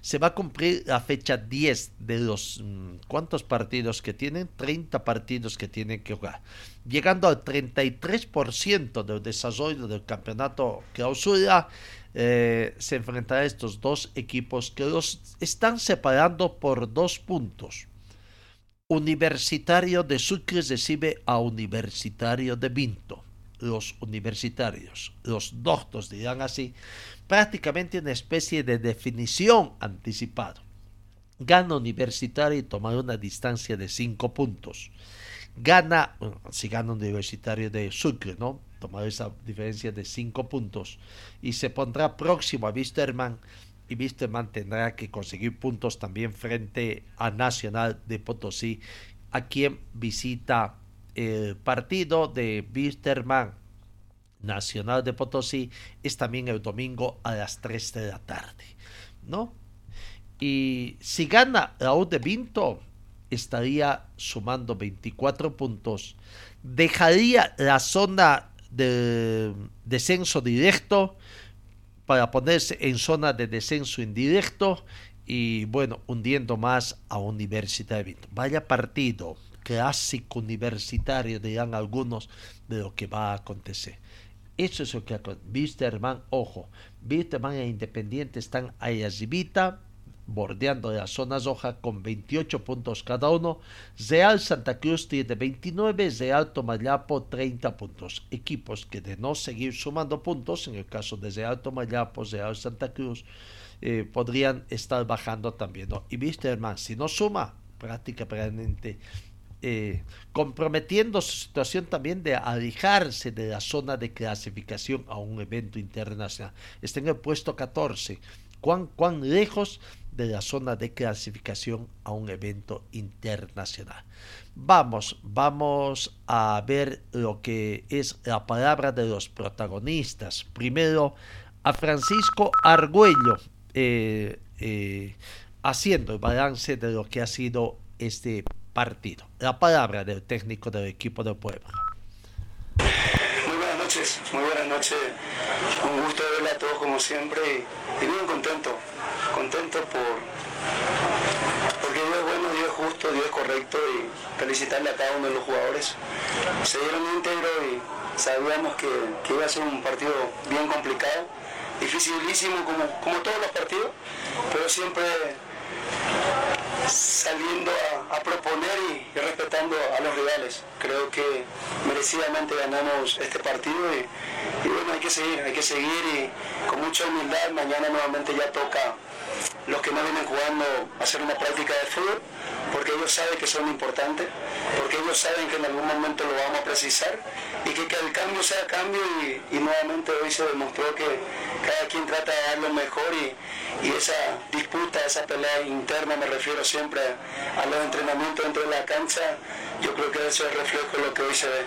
se va a cumplir la fecha 10 de los... Mm, ¿Cuántos partidos que tienen? 30 partidos que tienen que jugar. Llegando al 33% del desarrollo del campeonato clausura, eh, se enfrentará a estos dos equipos que los están separando por dos puntos. Universitario de Sucre recibe a Universitario de Vinto. Los universitarios, los doctos dirán así, prácticamente una especie de definición anticipado. Gana Universitario y toma una distancia de 5 puntos. Gana, si gana Universitario de Sucre, ¿no? Tomar esa diferencia de 5 puntos y se pondrá próximo a Wisterman y Wisterman tendrá que conseguir puntos también frente a Nacional de Potosí, a quien visita el partido de Wisterman Nacional de Potosí es también el domingo a las 3 de la tarde, ¿no? Y si gana Raúl de Vinto, estaría sumando 24 puntos, dejaría la zona de descenso directo para ponerse en zona de descenso indirecto y bueno, hundiendo más a Universidad de Vinto. Vaya partido clásico universitario, dirán algunos, de lo que va a acontecer. Eso es lo que Wisterman, ojo, Wisterman e Independiente están ahí arribita, bordeando la zona roja con 28 puntos cada uno. Real Santa Cruz tiene 29, Real Tomayapo 30 puntos. Equipos que de no seguir sumando puntos, en el caso de Real Tomayapo, Real Santa Cruz, eh, podrían estar bajando también. Y Wisterman, si no suma, prácticamente eh, comprometiendo su situación también de alejarse de la zona de clasificación a un evento internacional. Está en el puesto 14. ¿Cuán, cuán lejos de la zona de clasificación a un evento internacional? Vamos, vamos a ver lo que es la palabra de los protagonistas. Primero, a Francisco Argüello, eh, eh, haciendo el balance de lo que ha sido este partido. La palabra del técnico del equipo del pueblo. Muy buenas noches, muy buenas noches. Un gusto verla a todos como siempre y, bien contento, contento por porque Dios es bueno, Dios es justo, Dios es correcto y felicitarle a cada uno de los jugadores. Se dieron íntegro y sabíamos que, que iba a ser un partido bien complicado, dificilísimo como, como todos los partidos, pero siempre saliendo a, proponer y, respetando a los rivales. Creo que merecidamente ganamos este partido y, bueno, hay que seguir, hay que seguir y con mucha humildad mañana nuevamente ya toca los que no vienen jugando hacer una práctica de fútbol, porque ellos saben que son importantes, porque ellos saben que en algún momento lo vamos a precisar y que, que el cambio sea cambio y, nuevamente hoy se demostró que cada quien trata de dar lo mejor y, esa disputa, esa pelea interna, me refiero siempre a, los entrenamientos dentro de la cancha, yo creo que eso es reflejo de lo que hoy se ve.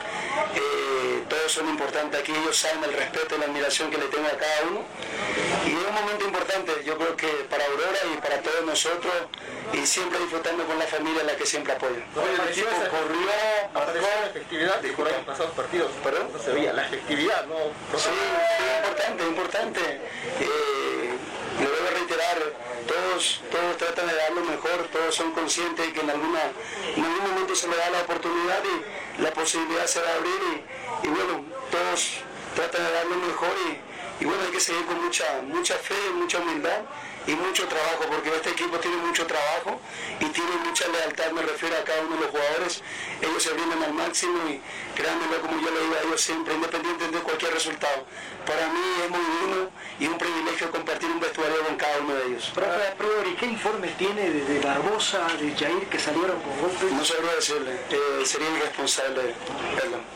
Eh, todos son importantes aquí, ellos saben el respeto y la admiración que le tengo a cada uno y es un momento importante, yo creo que para Aurora y para todos nosotros y siempre disfrutando con la familia la que siempre apoya. el equipo corrió, marcó la efectividad de ahí pasados partidos. ¿Perdón? No se veía la efectividad, ¿no? Sí, importante, importante. Eh, lo debo reiterar, todos, todos tratan de dar lo mejor, todos son conscientes de que en, alguna, en algún momento se le da la oportunidad y la posibilidad se va a abrir y, y bueno, todos tratan de dar lo mejor y y bueno, hay que seguir con mucha, mucha fe, mucha humildad y mucho trabajo, porque este equipo tiene mucho trabajo y tiene mucha lealtad, me refiero a cada uno de los jugadores. Ellos se brindan al máximo y créanme como yo le digo a ellos siempre, independiente de cualquier resultado. Para mí es muy digno y un privilegio compartir un vestuario con cada uno de ellos. A priori, ¿qué informes tiene de, Barbosa, de Jair que salieron con golpes? No sabría decirle, eh, sería irresponsable. Perdón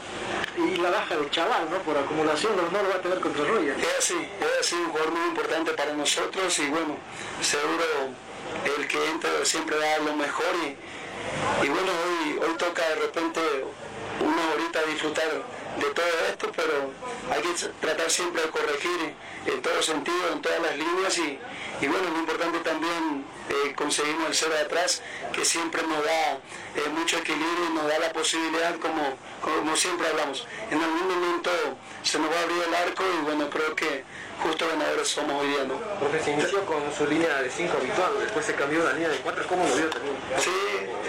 y la baja de Chaval, ¿no? Por acumulación no, lo va a tener contra Roya. Es así, es así, un jugador muy importante para nosotros y bueno, seguro el que entra siempre da lo mejor y, y bueno, hoy, hoy toca de repente una horita disfrutar de todo esto, pero hay que tratar siempre de corregir en todos sentidos, en todas las líneas y, y bueno, lo importante también eh, conseguimos el cero de atrás, que siempre nos da eh, mucho equilibrio y nos da la posibilidad, como, como siempre hablamos. En algún momento se nos va a abrir el arco y bueno, creo que justo ganadores somos hoy día, ¿no? Porque se inició con su línea de 5 habitual, después se cambió a la línea de 4, ¿cómo lo vio también? Sí,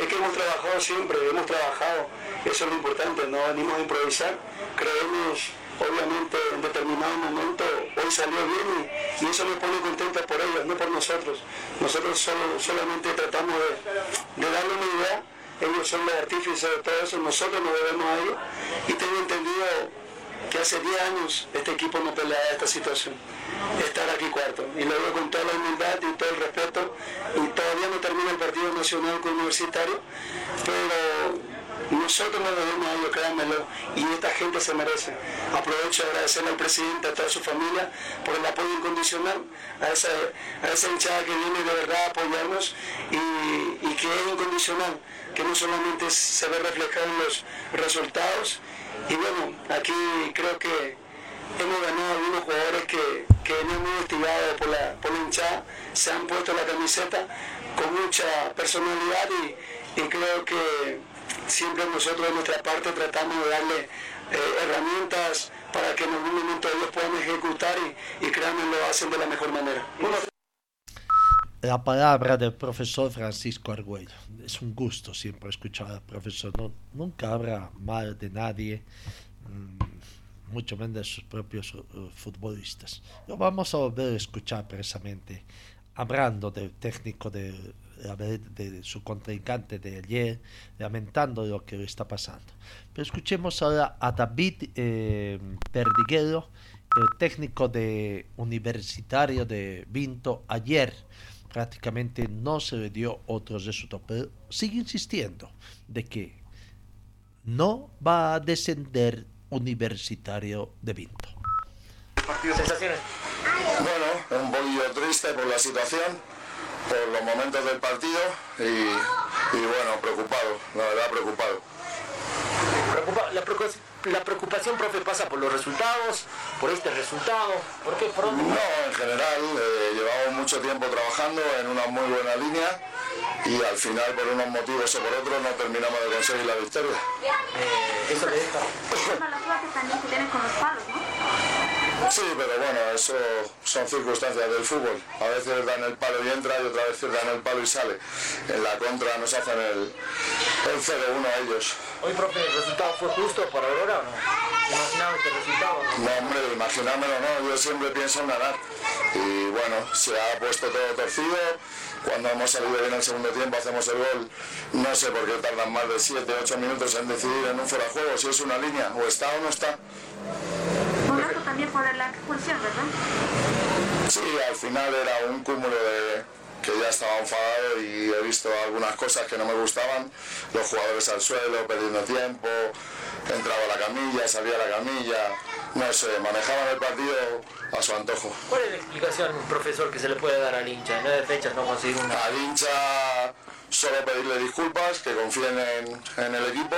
es que hemos trabajado siempre, hemos trabajado, eso es lo importante, no venimos a improvisar, creemos obviamente en determinado momento hoy salió bien y, eso nos pone contentos por ellos, no por nosotros. Nosotros solo, solamente tratamos de, de darle una idea, ellos son los artífices de todo eso, nosotros nos debemos a ellos y tengo entendido que hace 10 años este equipo no peleaba esta situación, estar aquí cuarto. Y lo digo con toda la humildad y todo el respeto, y todavía no termina el partido nacional con universitario, pero nosotros nos debemos a ellos, créanmelo, y esta gente se merece. Aprovecho de agradecerle al presidente, a toda su familia, por el apoyo incondicional, a esa, a esa hinchada que viene de verdad a apoyarnos y, y que es incondicional, que no solamente se ve reflejado en los resultados, y bueno, aquí creo que hemos ganado algunos jugadores que, que venían muy investigados por la, por la hinchada, se han puesto la camiseta con mucha personalidad y, y creo que siempre nosotros de nuestra parte tratamos de darle eh, herramientas para que en algún momento ellos puedan ejecutar y, y créanme lo hacen de la mejor manera. La palabra del profesor Francisco Argüello. Es un gusto siempre escuchar al profesor. Nunca habla mal de nadie, mmm, mucho menos de sus propios uh, futbolistas. Lo vamos a volver a escuchar precisamente hablando del técnico de, de, de, su contrincante de ayer, lamentando lo que está pasando. Pero escuchemos ahora a David eh, Perdiguero, el técnico de Universitario de Vinto ayer prácticamente no se le dio otro resultado, pero sigue insistiendo de que no va a descender Universitario de Vinto. ¿Sensaciones? Bueno, un poquillo triste por la situación, por los momentos del partido y, y bueno, preocupado, la verdad preocupado. Preocupa, la, preocupación, la, preocupación, profe, pasa por los resultados, por este resultado, ¿por qué? ¿Por dónde? No, en general, eh, llevamos mucho tiempo trabajando en una muy buena línea y al final, por unos motivos o por otros, no terminamos de conseguir la victoria. Eh, eso le deja. la suerte también que tienes con los palos, ¿no? Sí, pero bueno, eso son circunstancias del fútbol. A veces dan el palo y entra y otra vez dan el palo y sale. En la contra nos hacen el, el 0-1 a ellos. Hoy, profe, ¿el resultado fue justo para Aurora o no? ¿Imaginaba este resultado? No, no hombre, imaginármelo no. Yo siempre pienso en ganar. Y bueno, se ha puesto todo torcido. Cuando hemos salido bien el segundo tiempo, hacemos el gol. No sé por qué tardan más de 7, 8 minutos en decidir en un fuera de juego si es una línea, o está o no está también por la expulsión, ¿verdad? Sí, al final era un cúmulo de que ya estaba enfadado y he visto algunas cosas que no me gustaban, los jugadores al suelo, perdiendo tiempo, entraba la camilla, salía la camilla, no sé, manejaban el partido a su antojo. ¿Cuál es la explicación, profesor, que se le puede dar al hincha? En nueve fechas no conseguir una... Al hincha solo pedirle disculpas, que confíen en, en el equipo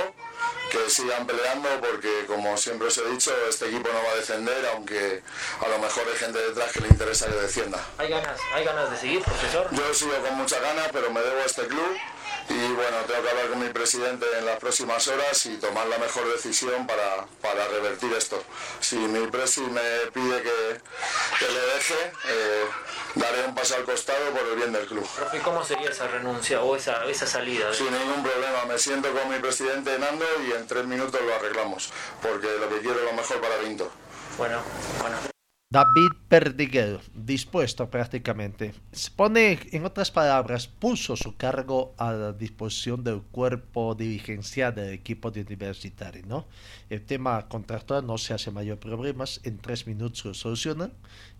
que sigan peleando porque como siempre os he dicho este equipo no va a descender aunque a lo mejor hay gente detrás que le interesa que descienda. ¿Hay ganas, hay ganas de seguir, profesor? Yo sigo con muchas ganas pero me debo a este club y bueno, tengo que hablar con mi presidente en las próximas horas y tomar la mejor decisión para, para revertir esto. Si mi presi me pide que, que le deje, eh, daré un paso al costado por el bien del club. ¿Y cómo sería esa renuncia o esa, esa salida? Sin ningún problema, me siento con mi presidente Nando y en tres minutos lo arreglamos, porque lo que quiero es lo mejor para Vinto. Bueno, bueno. David Perdiguero, dispuesto prácticamente. Se pone, en otras palabras, puso su cargo a la disposición del cuerpo dirigencial del equipo de universitario, ¿no? El tema contractual no se hace mayor problemas, en tres minutos lo solucionan.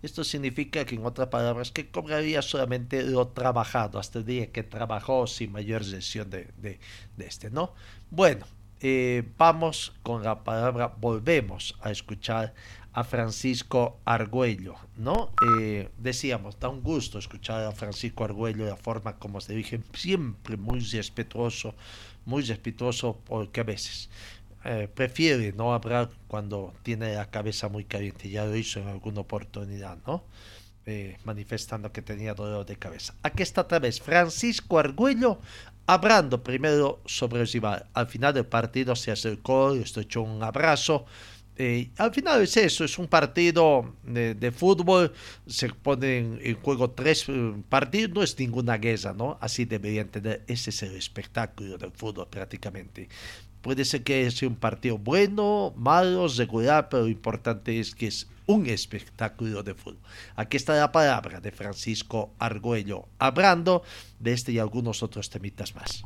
Esto significa que, en otras palabras, que cobraría solamente lo trabajado, hasta el día que trabajó sin mayor lesión de, de, de este, ¿no? Bueno, eh, vamos con la palabra, volvemos a escuchar a Francisco Argüello, ¿no? Eh, decíamos, da un gusto escuchar a Francisco Argüello de la forma como se dije, siempre muy respetuoso, muy respetuoso, porque a veces eh, prefiere no hablar cuando tiene la cabeza muy caliente, ya lo hizo en alguna oportunidad, ¿no? eh, manifestando que tenía dolor de cabeza. Aquí está otra vez Francisco Argüello hablando primero sobre el rival. Al final del partido se acercó, y estrechó un abrazo. Eh, al final es eso, es un partido de, fútbol, se ponen en juego tres eh, partidos, no es ninguna guerra, ¿no? Así deberían tener, ese es el espectáculo del fútbol prácticamente. Puede ser que sea un partido bueno, malo, regular, pero lo importante es que es un espectáculo de fútbol. Aquí está la palabra de Francisco Argüello, hablando de este y algunos otros temitas más.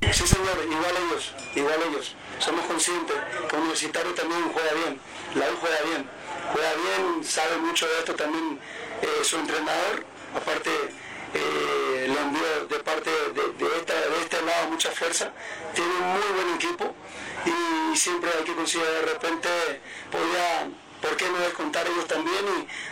Sí, señor, igual ellos, igual ellos. Somos conscientes que Universitario también juega bien, la U juega bien, juega bien, sabe mucho de esto también eh, su entrenador, aparte eh, le envió de parte de, este lado mucha fuerza, tiene un muy buen equipo y siempre hay que considerar de repente podría ¿por qué no descontar ellos también?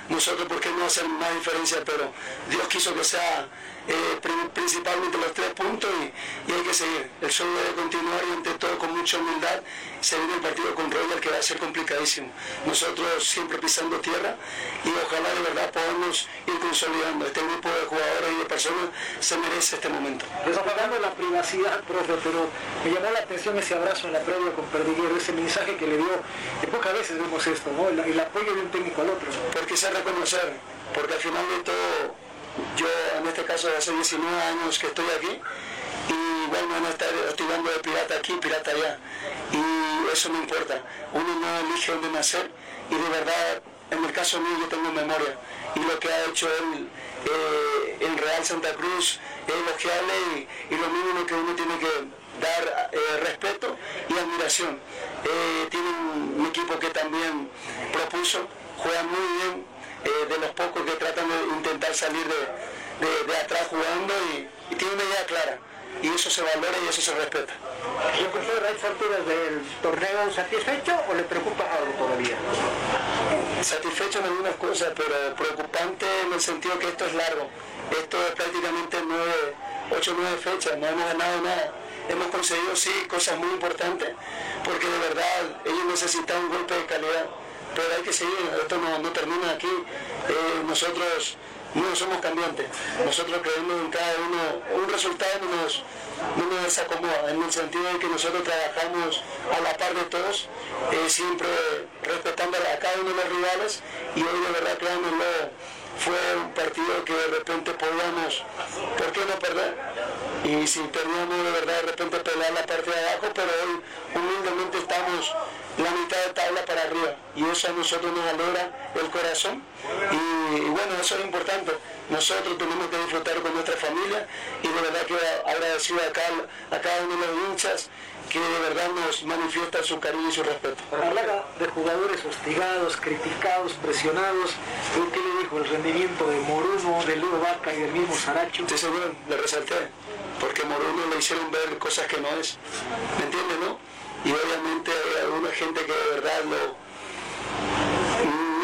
Y nosotros, ¿por qué no hacer más diferencia? Pero Dios quiso que sea eh, principalmente los tres puntos y, hay que seguir. El show debe continuar y ante todo con mucha humildad se viene el partido con Royal que va a ser complicadísimo. Nosotros siempre pisando tierra y ojalá de verdad podamos ir consolidando. Este grupo de jugadores y de personas se merece este momento. Respetando la privacidad, profe, pero me llamó la atención ese abrazo en la previa con Perdiguero, ese mensaje que le dio, de pocas veces vemos esto, ¿no? el, el apoyo de un técnico al otro. Porque se reconocer, porque al final de todo, yo en este caso hace 19 años que estoy aquí, y bueno, a estar estudiando de pirata aquí, pirata allá. Y eso no importa. Uno no elige dónde nacer y de verdad, en el caso mío yo tengo memoria. Y lo que ha hecho él eh, en Real Santa Cruz es elogiable y, lo mínimo que uno tiene que dar eh, respeto y admiración. Eh, tiene un, equipo que también propuso, juega muy bien, de los pocos que tratan de intentar salir de, atrás jugando y tiene una idea clara y eso se valora y eso se respeta. ¿Se encuentra a estas alturas del torneo satisfecho o le preocupa algo todavía? Satisfecho en algunas cosas, pero preocupante en el sentido que esto es largo. Esto es prácticamente nueve, ocho o nueve fechas, no hemos ganado nada. Hemos conseguido sí cosas muy importantes, porque de verdad ellos necesitan un golpe de calidad. Pero hay que seguir, esto no, no termina aquí. Eh, nosotros no somos cambiantes. Nosotros creemos en cada uno, un resultado no nos, no nos desacomoda, en el sentido de que nosotros trabajamos a la par de todos, eh, siempre respetando a cada uno de los rivales y hoy de verdad, créanmelo, fue un partido que de repente podíamos, ¿por qué no perder? Y si perdíamos de verdad de repente pelear la parte de abajo, pero hoy humildemente estamos la mitad de tabla para arriba y eso a nosotros nos alegra el corazón y, bueno, eso es importante. Nosotros tenemos que disfrutar con nuestra familia y de verdad que agradecido a cada, a cada uno de los hinchas que de verdad nos manifiesta su cariño y su respeto. Hablaba de jugadores hostigados, criticados, presionados. ¿Qué le dijo el rendimiento de Moruno, de Ludo Vaca y del mismo Saracho? Sí, seguro, le resalté, porque Moruno le hicieron ver cosas que no es. ¿Me entiendes, no? y obviamente hay alguna gente que de verdad lo,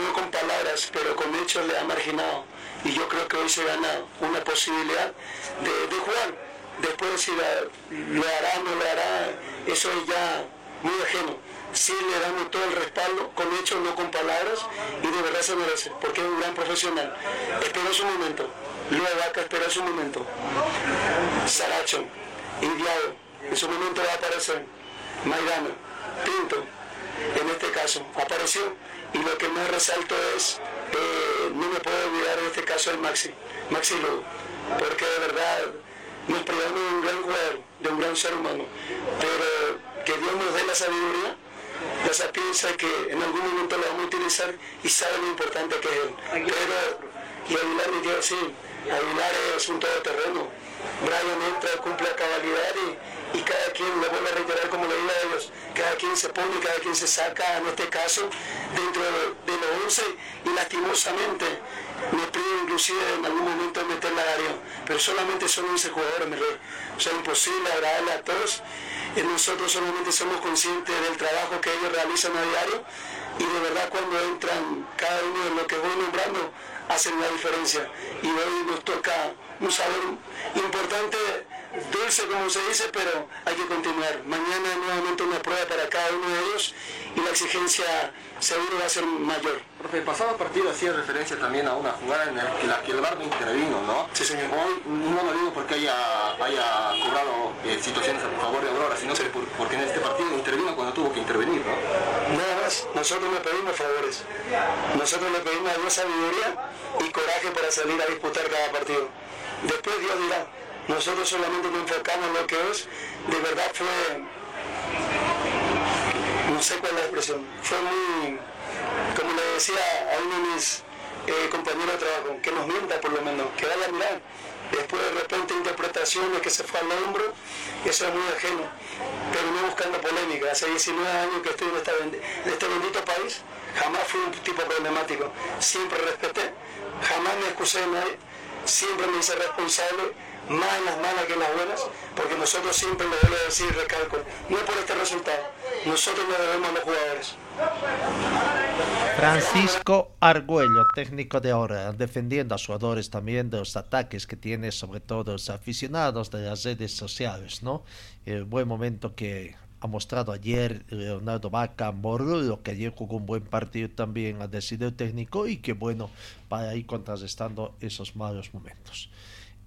no con palabras, pero con hechos le ha marginado. Y yo creo que hoy se gana una posibilidad de, jugar. Después si lo hará, no lo hará, eso es ya muy ajeno. Sí le damos todo el respaldo, con hechos, no con palabras, y de verdad se merece, porque es un gran profesional. Esperó su momento. Luego Vaca esperó su momento. Saracho, Indiado, en su momento va a aparecer. Maidana, Pinto, en este caso, apareció y lo que más resalto es, eh, no me puedo olvidar en este caso el Maxi, Maxi Lugo, porque de verdad nos privamos de un gran jugador, de un gran ser humano, pero que Dios nos dé la sabiduría, la sapiencia que en algún momento lo vamos a utilizar y sabe lo importante que es él. Pero, y Aguilar me quiero decir, Aguilar es un todoterreno, Brian entra, cumple la cabalidad y y cada quien, le vuelvo a reiterar como le digo a ellos, cada quien se pone, cada quien se saca, en este caso, dentro de, los 11 y lastimosamente me piden inclusive en algún momento meterla a Darío, pero solamente son 11 jugadores, mi rey. O sea, imposible agradarle a todos. Nosotros solamente somos conscientes del trabajo que ellos realizan a diario y de verdad cuando entran cada uno de los que voy nombrando hacen la diferencia. Y hoy nos toca un sabor importante dulce como se dice, pero hay que continuar. Mañana nuevamente una prueba para cada uno de ellos y la exigencia seguro va a ser mayor. Profe, el pasado partido hacía referencia también a una jugada en la que, la que el VAR no intervino, ¿no? Sí, señor. Hoy no lo digo porque haya, haya cobrado eh, situaciones a favor de Aurora, sino por- porque en este partido intervino cuando tuvo que intervenir, ¿no? Nada nosotros le pedimos favores. Nosotros le pedimos a Dios sabiduría y coraje para salir a disputar cada partido. Después Dios dirá. Nosotros solamente nos enfocamos en lo que es. De verdad fue, no sé cuál es la expresión, fue muy, como le decía a uno de mis eh, compañeros de trabajo, que nos mienta por lo menos, que vaya a mirar. Después de repente interpretaciones que se fue al hombro, eso es muy ajeno. Pero no buscando polémica. Hace 19 años que estoy en, este bendito país, jamás fui un tipo problemático. Siempre respeté, jamás me excusé de nadie, siempre me hice responsable, más en las malas que en las buenas, porque nosotros siempre, lo a decir y recalco, no por este resultado, nosotros le debemos a los jugadores. Francisco Argüello, técnico de ahora, defendiendo a jugadores también de los ataques que tiene sobre todo los aficionados de las redes sociales, ¿no? El buen momento que ha mostrado ayer Leonardo Vaca Morrudo, que ayer jugó un buen partido también a decidir el técnico y que bueno, para ir contrarrestando esos malos momentos.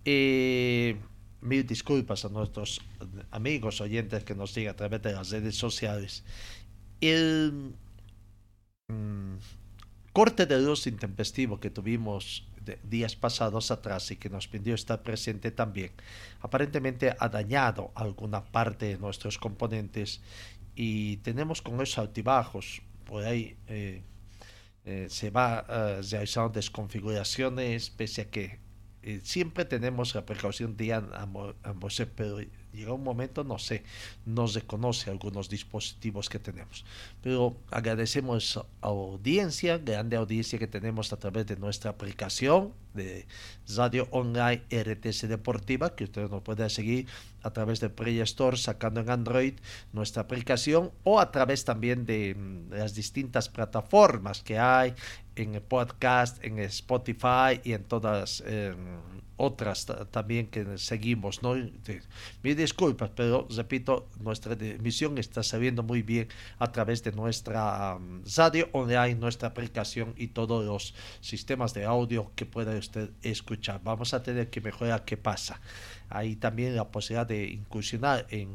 Eh, mil disculpas a nuestros amigos oyentes que nos siguen a través de las redes sociales. El mm, corte de luz intempestivo que tuvimos días pasados atrás y que nos pidió estar presente también, aparentemente ha dañado alguna parte de nuestros componentes y tenemos con esos altibajos por ahí. eh, eh, se va eh, realizando desconfiguraciones pese a que eh, siempre tenemos la precaución de amo- amorcer, pero llega un momento, no sé, nos reconoce algunos dispositivos que tenemos. Pero agradecemos a audiencia, grande audiencia que tenemos a través de nuestra aplicación de Radio Online RTC Deportiva, que usted nos puede seguir a través de Play Store, sacando en Android nuestra aplicación o a través también de mm, las distintas plataformas que hay en el podcast, en Spotify y en todas eh, otras ta- también que seguimos, ¿no? Mil disculpas, pero repito, nuestra emisión está saliendo muy bien a través de nuestra um, radio online, nuestra aplicación y todos los sistemas de audio que pueda usted escuchar. Vamos a tener que mejorar qué pasa. Hay también la posibilidad de incursionar en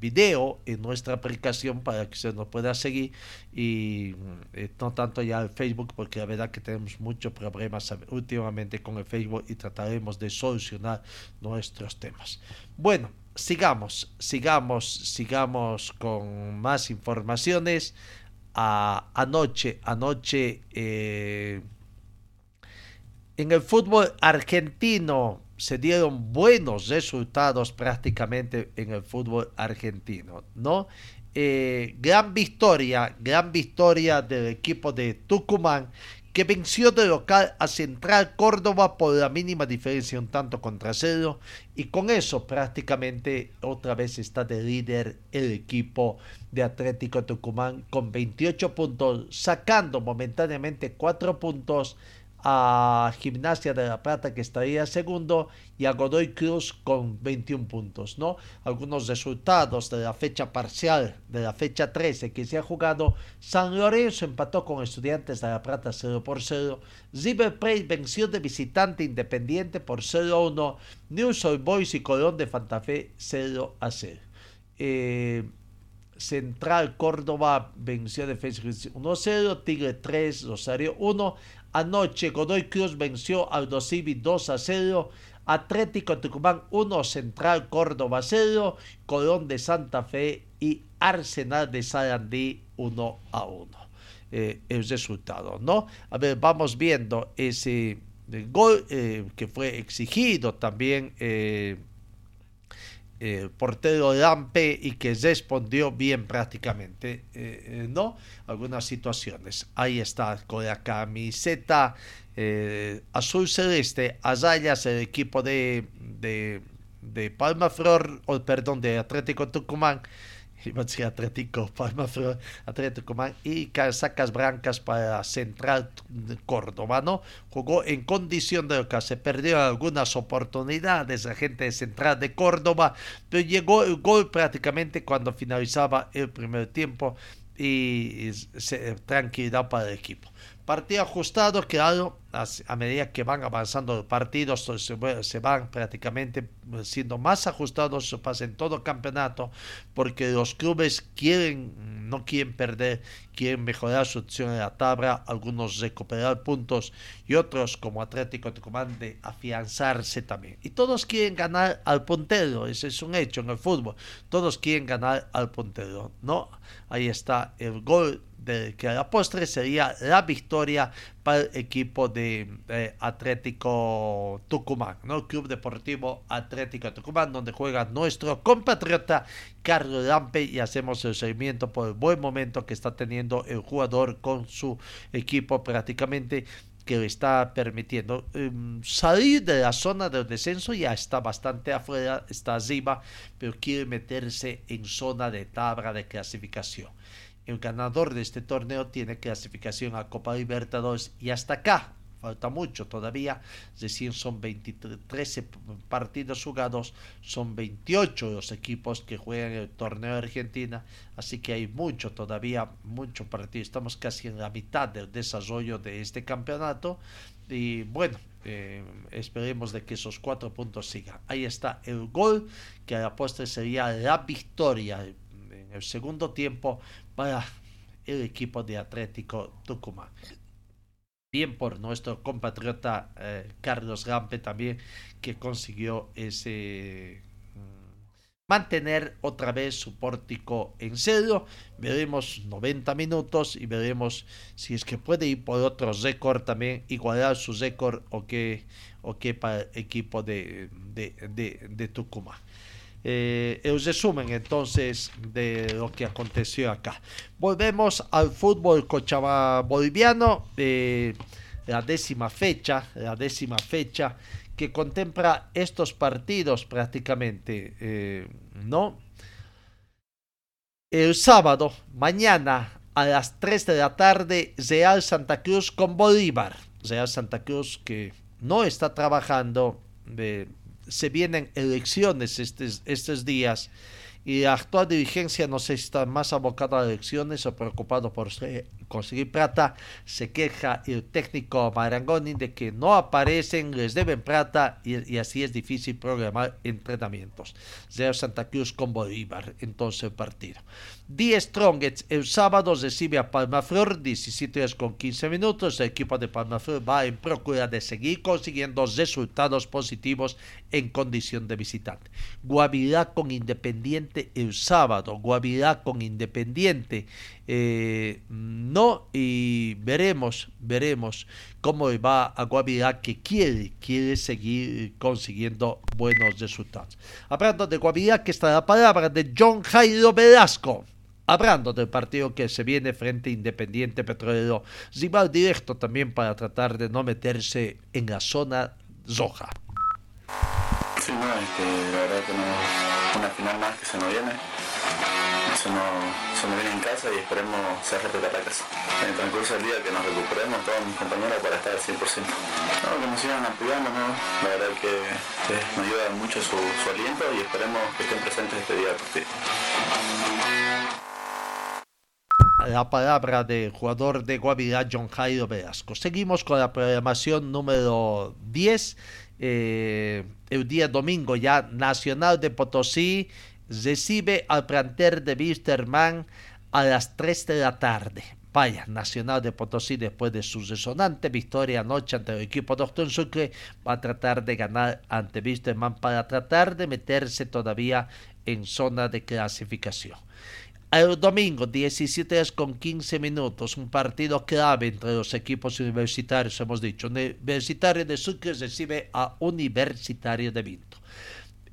video en nuestra aplicación para que usted nos pueda seguir y eh, no tanto ya el Facebook porque la verdad que tenemos muchos problemas últimamente con el Facebook y trataremos de solucionar nuestros temas. Bueno, sigamos, sigamos, sigamos con más informaciones. Anoche, anoche eh, en el fútbol argentino se dieron buenos resultados prácticamente en el fútbol argentino, ¿no? Eh, gran victoria, gran victoria del equipo de Tucumán que venció de local a Central Córdoba por la mínima diferencia, un tanto contra cero, y con eso prácticamente otra vez está de líder el equipo de Atlético Tucumán con 28 puntos, sacando momentáneamente 4 puntos a Gimnasia de la Plata que estaría segundo y a Godoy Cruz con 21 puntos, ¿no? Algunos resultados de la fecha parcial de la fecha 13 que se ha jugado, San Lorenzo empató con Estudiantes de la Plata 0 por 0, River Plate venció de visitante Independiente por 0 a 1, News Old Boys y Colón de Santa Fe 0 a 0. Eh, Central Córdoba venció Defensa y Justicia 1-0, Tigre 3, Rosario 1. Anoche Godoy Cruz venció al Dosivi 2 a 0. Atlético Tucumán 1, Central Córdoba 0, Colón de Santa Fe y Arsenal de Sarandí 1 a 1. Eh, el resultado, ¿no? A ver, vamos viendo ese eh, gol eh, que fue exigido también. eh, eh, portero Lampe y que respondió bien prácticamente, eh, eh, ¿no? Algunas situaciones. Ahí está con la camiseta eh, azul celeste, a rayas el equipo de, de, de Palma Flor, o perdón, de Atlético Tucumán. Atlético Atlético y sacas blancas para Central Córdoba, ¿no? Jugó en condición de local, se perdió algunas oportunidades la gente de Central de Córdoba, pero llegó el gol prácticamente cuando finalizaba el primer tiempo y, tranquilidad para el equipo. Partido ajustado, claro, a, medida que van avanzando los partidos, se, van prácticamente siendo más ajustados, se pasa en todo campeonato, porque los clubes quieren, no quieren perder, quieren mejorar su opción en la tabla, algunos recuperar puntos y otros, como Atlético Tucumán, de afianzarse también. Y todos quieren ganar al puntero, ese es un hecho en el fútbol, todos quieren ganar al puntero, ¿no? Ahí está el gol que a la postre sería la victoria para el equipo de eh, Atlético Tucumán, ¿no? Club Deportivo Atlético Tucumán, donde juega nuestro compatriota Carlos Lampe y hacemos el seguimiento por el buen momento que está teniendo el jugador con su equipo prácticamente que le está permitiendo em, salir de la zona del descenso, ya está bastante afuera, está arriba, pero quiere meterse en zona de tabla de clasificación. El ganador de este torneo tiene clasificación a Copa Libertadores y hasta acá falta mucho todavía, recién son 23, 13 partidos jugados, son 28 los equipos que juegan el torneo de Argentina, así que hay mucho todavía, mucho partido, estamos casi en la mitad del desarrollo de este campeonato y bueno, eh, esperemos de que esos cuatro puntos sigan. Ahí está el gol, que a la postre sería la victoria el segundo tiempo para el equipo de Atlético Tucumán. Bien por nuestro compatriota eh, Carlos Gampe también, que consiguió ese mm, mantener otra vez su pórtico en serio. Veremos 90 minutos y veremos si es que puede ir por otro récord también, igualar su récord o que, o para el equipo de, de, de Tucumán eh, el resumen entonces de lo que aconteció acá. Volvemos al fútbol cochabamba boliviano, eh, la décima fecha, la décima fecha que contempla estos partidos prácticamente, eh, ¿no? El sábado, mañana a las 3 de la tarde, Real Santa Cruz con Bolívar. Real Santa Cruz que no está trabajando de se vienen elecciones estos, estos días y la actual dirigencia no si está más abocada a elecciones o preocupado por conseguir plata, se queja el técnico Marangoni de que no aparecen, les deben plata y, así es difícil programar entrenamientos. Real Santa Cruz con Bolívar, entonces el partido. Die Strongets el sábado recibe a Palmaflor, 17 horas con 15 minutos. El equipo de Palmaflor va en procura de seguir consiguiendo resultados positivos en condición de visitante. Guavirá con Independiente el sábado. Guavirá con Independiente eh, no, y veremos, veremos cómo va a Guavirá que quiere, quiere seguir consiguiendo buenos resultados. Hablando de Guavirá, que está la palabra de John Jairo Velasco. Hablando del partido que se viene frente a Independiente Petrolero, rival directo también para tratar de no meterse en la zona roja. Sí, no, la verdad que no, una final más que se nos viene se me viene en casa y esperemos ser respetar la casa. En el transcurso del día que nos recuperemos todos mis compañeros para estar al 100%. No, que nos sigan apoyando, la verdad que nos ayuda mucho su, aliento y esperemos que estén presentes este día de la palabra del jugador de Guavirá, John Jairo Velasco. Seguimos con la programación número 10. Eh, el día domingo ya Nacional de Potosí recibe al planter de Wisterman a las 3 de la tarde. Vaya, Nacional de Potosí, después de su resonante victoria anoche ante el equipo Doctor Sucre, va a tratar de ganar ante Wisterman para tratar de meterse todavía en zona de clasificación. El domingo, 17 con 15 minutos, un partido clave entre los equipos universitarios, hemos dicho. Universitario de Sucre recibe a Universitario de Vinto.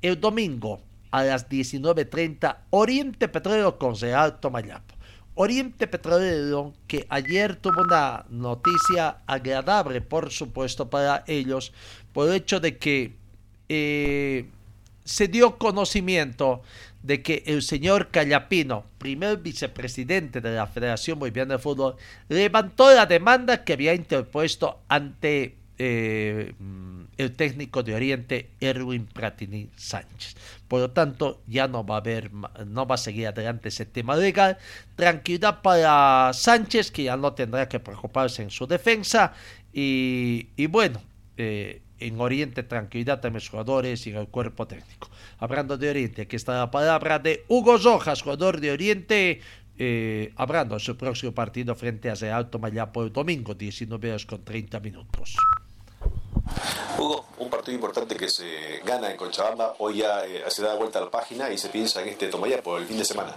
El domingo, a las 19.30 Oriente Petrolero con Real Tomayapo. Oriente Petrolero que ayer tuvo una noticia agradable, por supuesto, para ellos, por el hecho de que eh, se dio conocimiento de que el señor Callapino, primer vicepresidente de la Federación Boliviana de Fútbol, levantó la demanda que había interpuesto ante eh, el técnico de Oriente, Erwin Pratini Sánchez. Por lo tanto, ya no va a haber, no va a seguir adelante ese tema legal. Tranquilidad para Sánchez, que ya no tendrá que preocuparse en su defensa. Y, bueno, eh, en Oriente tranquilidad a los jugadores y el cuerpo técnico. Hablando de Oriente, aquí está la palabra de Hugo Rojas, jugador de Oriente, eh, hablando su próximo partido frente a Alto Mayapo el domingo, 19 horas con 30 minutos. Hugo, un partido importante que se gana en Cochabamba, hoy ya eh, se da vuelta a la página y se piensa en este Tomaya por el fin de semana.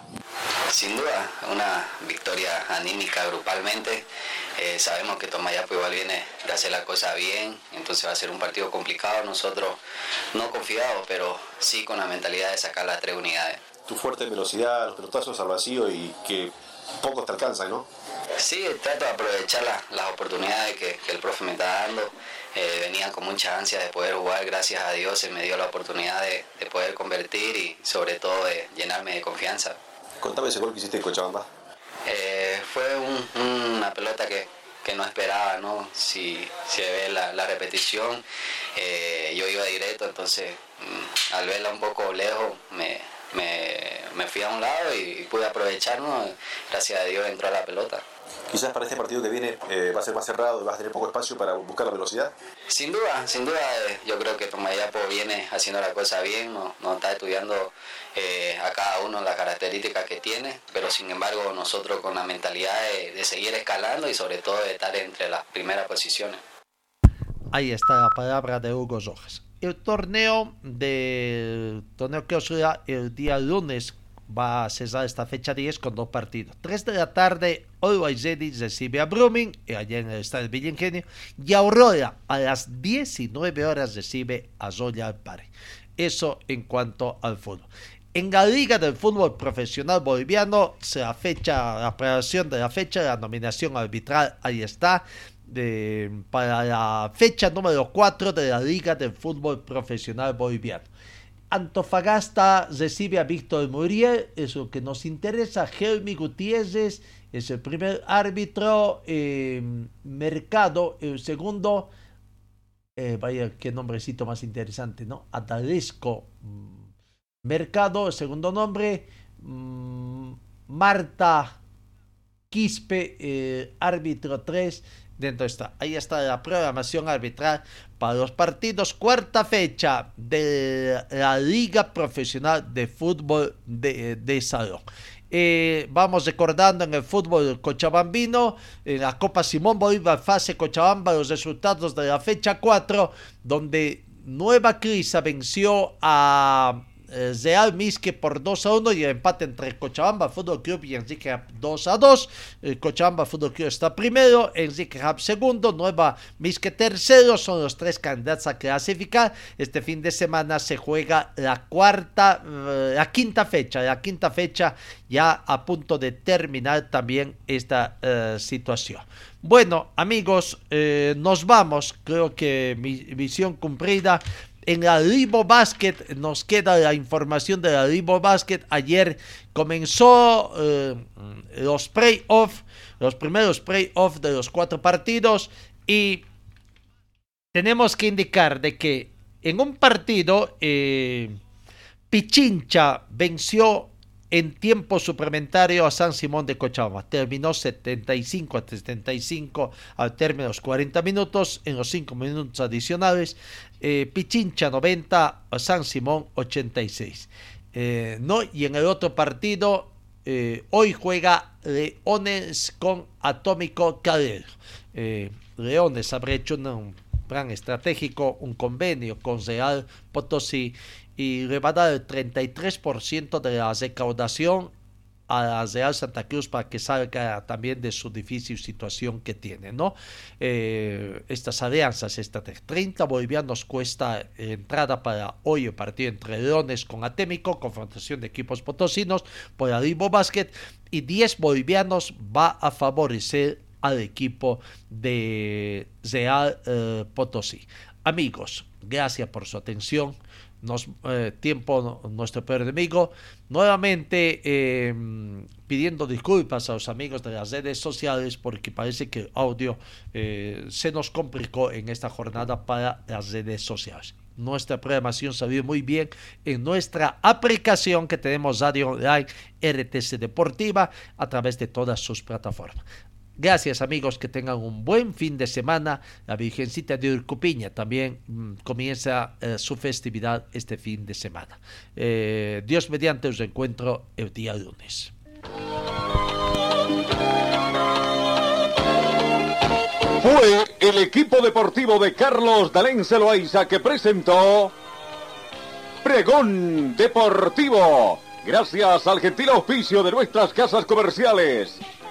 Sin duda, una victoria anímica grupalmente. Eh, sabemos que Tomayapo igual viene de hacer la cosa bien, entonces va a ser un partido complicado. Nosotros no confiados, pero sí con la mentalidad de sacar las tres unidades. Tu fuerte velocidad, los pelotazos al vacío y que pocos te alcanzan, ¿no? Sí, trato de aprovechar las oportunidades que, el profe me está dando. Eh, venía con mucha ansia de poder jugar, gracias a Dios se me dio la oportunidad de, poder convertir y sobre todo de llenarme de confianza. Contame ese gol que hiciste en Cochabamba. Eh, fue una pelota que, no esperaba, ¿no? Si se ve la, repetición, eh, yo iba directo, entonces mm, al verla un poco lejos me, me, fui a un lado y, pude aprovecharnos. Gracias a Dios entró a la pelota. Quizás para este partido que viene eh, va a ser más cerrado y vas a tener poco espacio para buscar la velocidad. Sin duda, sin duda, eh, yo creo que Tomayapo viene haciendo la cosa bien, no, está estudiando eh, a cada uno las características que tiene, pero sin embargo nosotros con la mentalidad de, de seguir escalando y sobre todo de estar entre las primeras posiciones. Ahí está la palabra de Hugo Rojas el torneo de torneo que ocurrirá el día lunes va a cesar esta fecha 10 con dos partidos. 3 de la tarde, Always Ready recibe a Brumming, allá en el estadio Villa Ingenio, y Aurora a las 19 horas recibe a Zoya Pare. Eso en cuanto al fútbol. En la Liga del Fútbol Profesional Boliviano se la fecha, la preparación de la fecha, la nominación arbitral, ahí está para la fecha número 4 de la Liga del Fútbol Profesional Boliviano. Antofagasta recibe a Víctor Muriel, es lo que nos interesa. Helmi Gutiérrez es el primer árbitro. Eh, Mercado, el segundo. Eh, vaya, qué nombrecito más interesante, ¿no? Adalesco mm, Mercado, segundo nombre. Mm, Marta Quispe, eh, árbitro 3 dentro está. Ahí está la programación arbitral los partidos cuarta fecha de la Liga Profesional de Fútbol de, de Salón. Eh, vamos recordando en el fútbol cochabambino, en la Copa Simón Bolívar, fase Cochabamba, los resultados de la fecha 4, donde Nueva Crisa venció a Real Misque por 2 a 1 y el empate entre Cochabamba Fútbol Club y Enrique Hub 2 a 2. El Cochabamba Fútbol Club está primero, Enrique Hub segundo, Nueva Misque tercero. Son los tres candidatos a clasificar. Este fin de semana se juega la cuarta, eh, la quinta fecha, la quinta fecha ya a punto de terminar también esta eh, situación. Bueno, amigos, eh, nos vamos. Creo que mi visión cumplida. En la Libo Basket nos queda la información de la Libo Basket. Ayer comenzó eh, los playoffs, los primeros playoffs de los cuatro partidos y tenemos que indicar de que en un partido eh, Pichincha venció en tiempo suplementario a San Simón de Cochabamba. Terminó 75 a 75 al término de los 40 minutos. En los 5 minutos adicionales, eh, Pichincha 90 a San Simón 86. Eh, no, y en el otro partido, eh, hoy juega Leones con Atómico Calero. Leones habrá hecho un plan estratégico, un convenio con Real Potosí y le va a dar el 33% de la recaudación a la Real Santa Cruz para que salga también de su difícil situación que tiene, ¿no? Eh, estas alianzas, estas 30 bolivianos cuesta entrada para hoy el partido entre Leones con Atémico, confrontación de equipos potosinos por Limbo Basket, y 10 bolivianos va a favorecer al equipo de Real eh, Potosí. Amigos, gracias por su atención nos, eh, tiempo nuestro peor enemigo. Nuevamente em, pidiendo disculpas a los amigos de las redes sociales porque parece que el audio eh, se nos complicó en esta jornada para las redes sociales. Nuestra programación salió muy bien en nuestra aplicación que tenemos Radio Online RTC Deportiva a través de todas sus plataformas. Gracias amigos, que tengan un buen fin de semana. La Virgencita de Urcupiña también mm, comienza eh, su festividad este fin de semana. Eh, Dios mediante os encuentro el día lunes. Fue el equipo deportivo de Carlos Dalén Celoaiza que presentó Pregón Deportivo. Gracias al gentil auspicio de nuestras casas comerciales.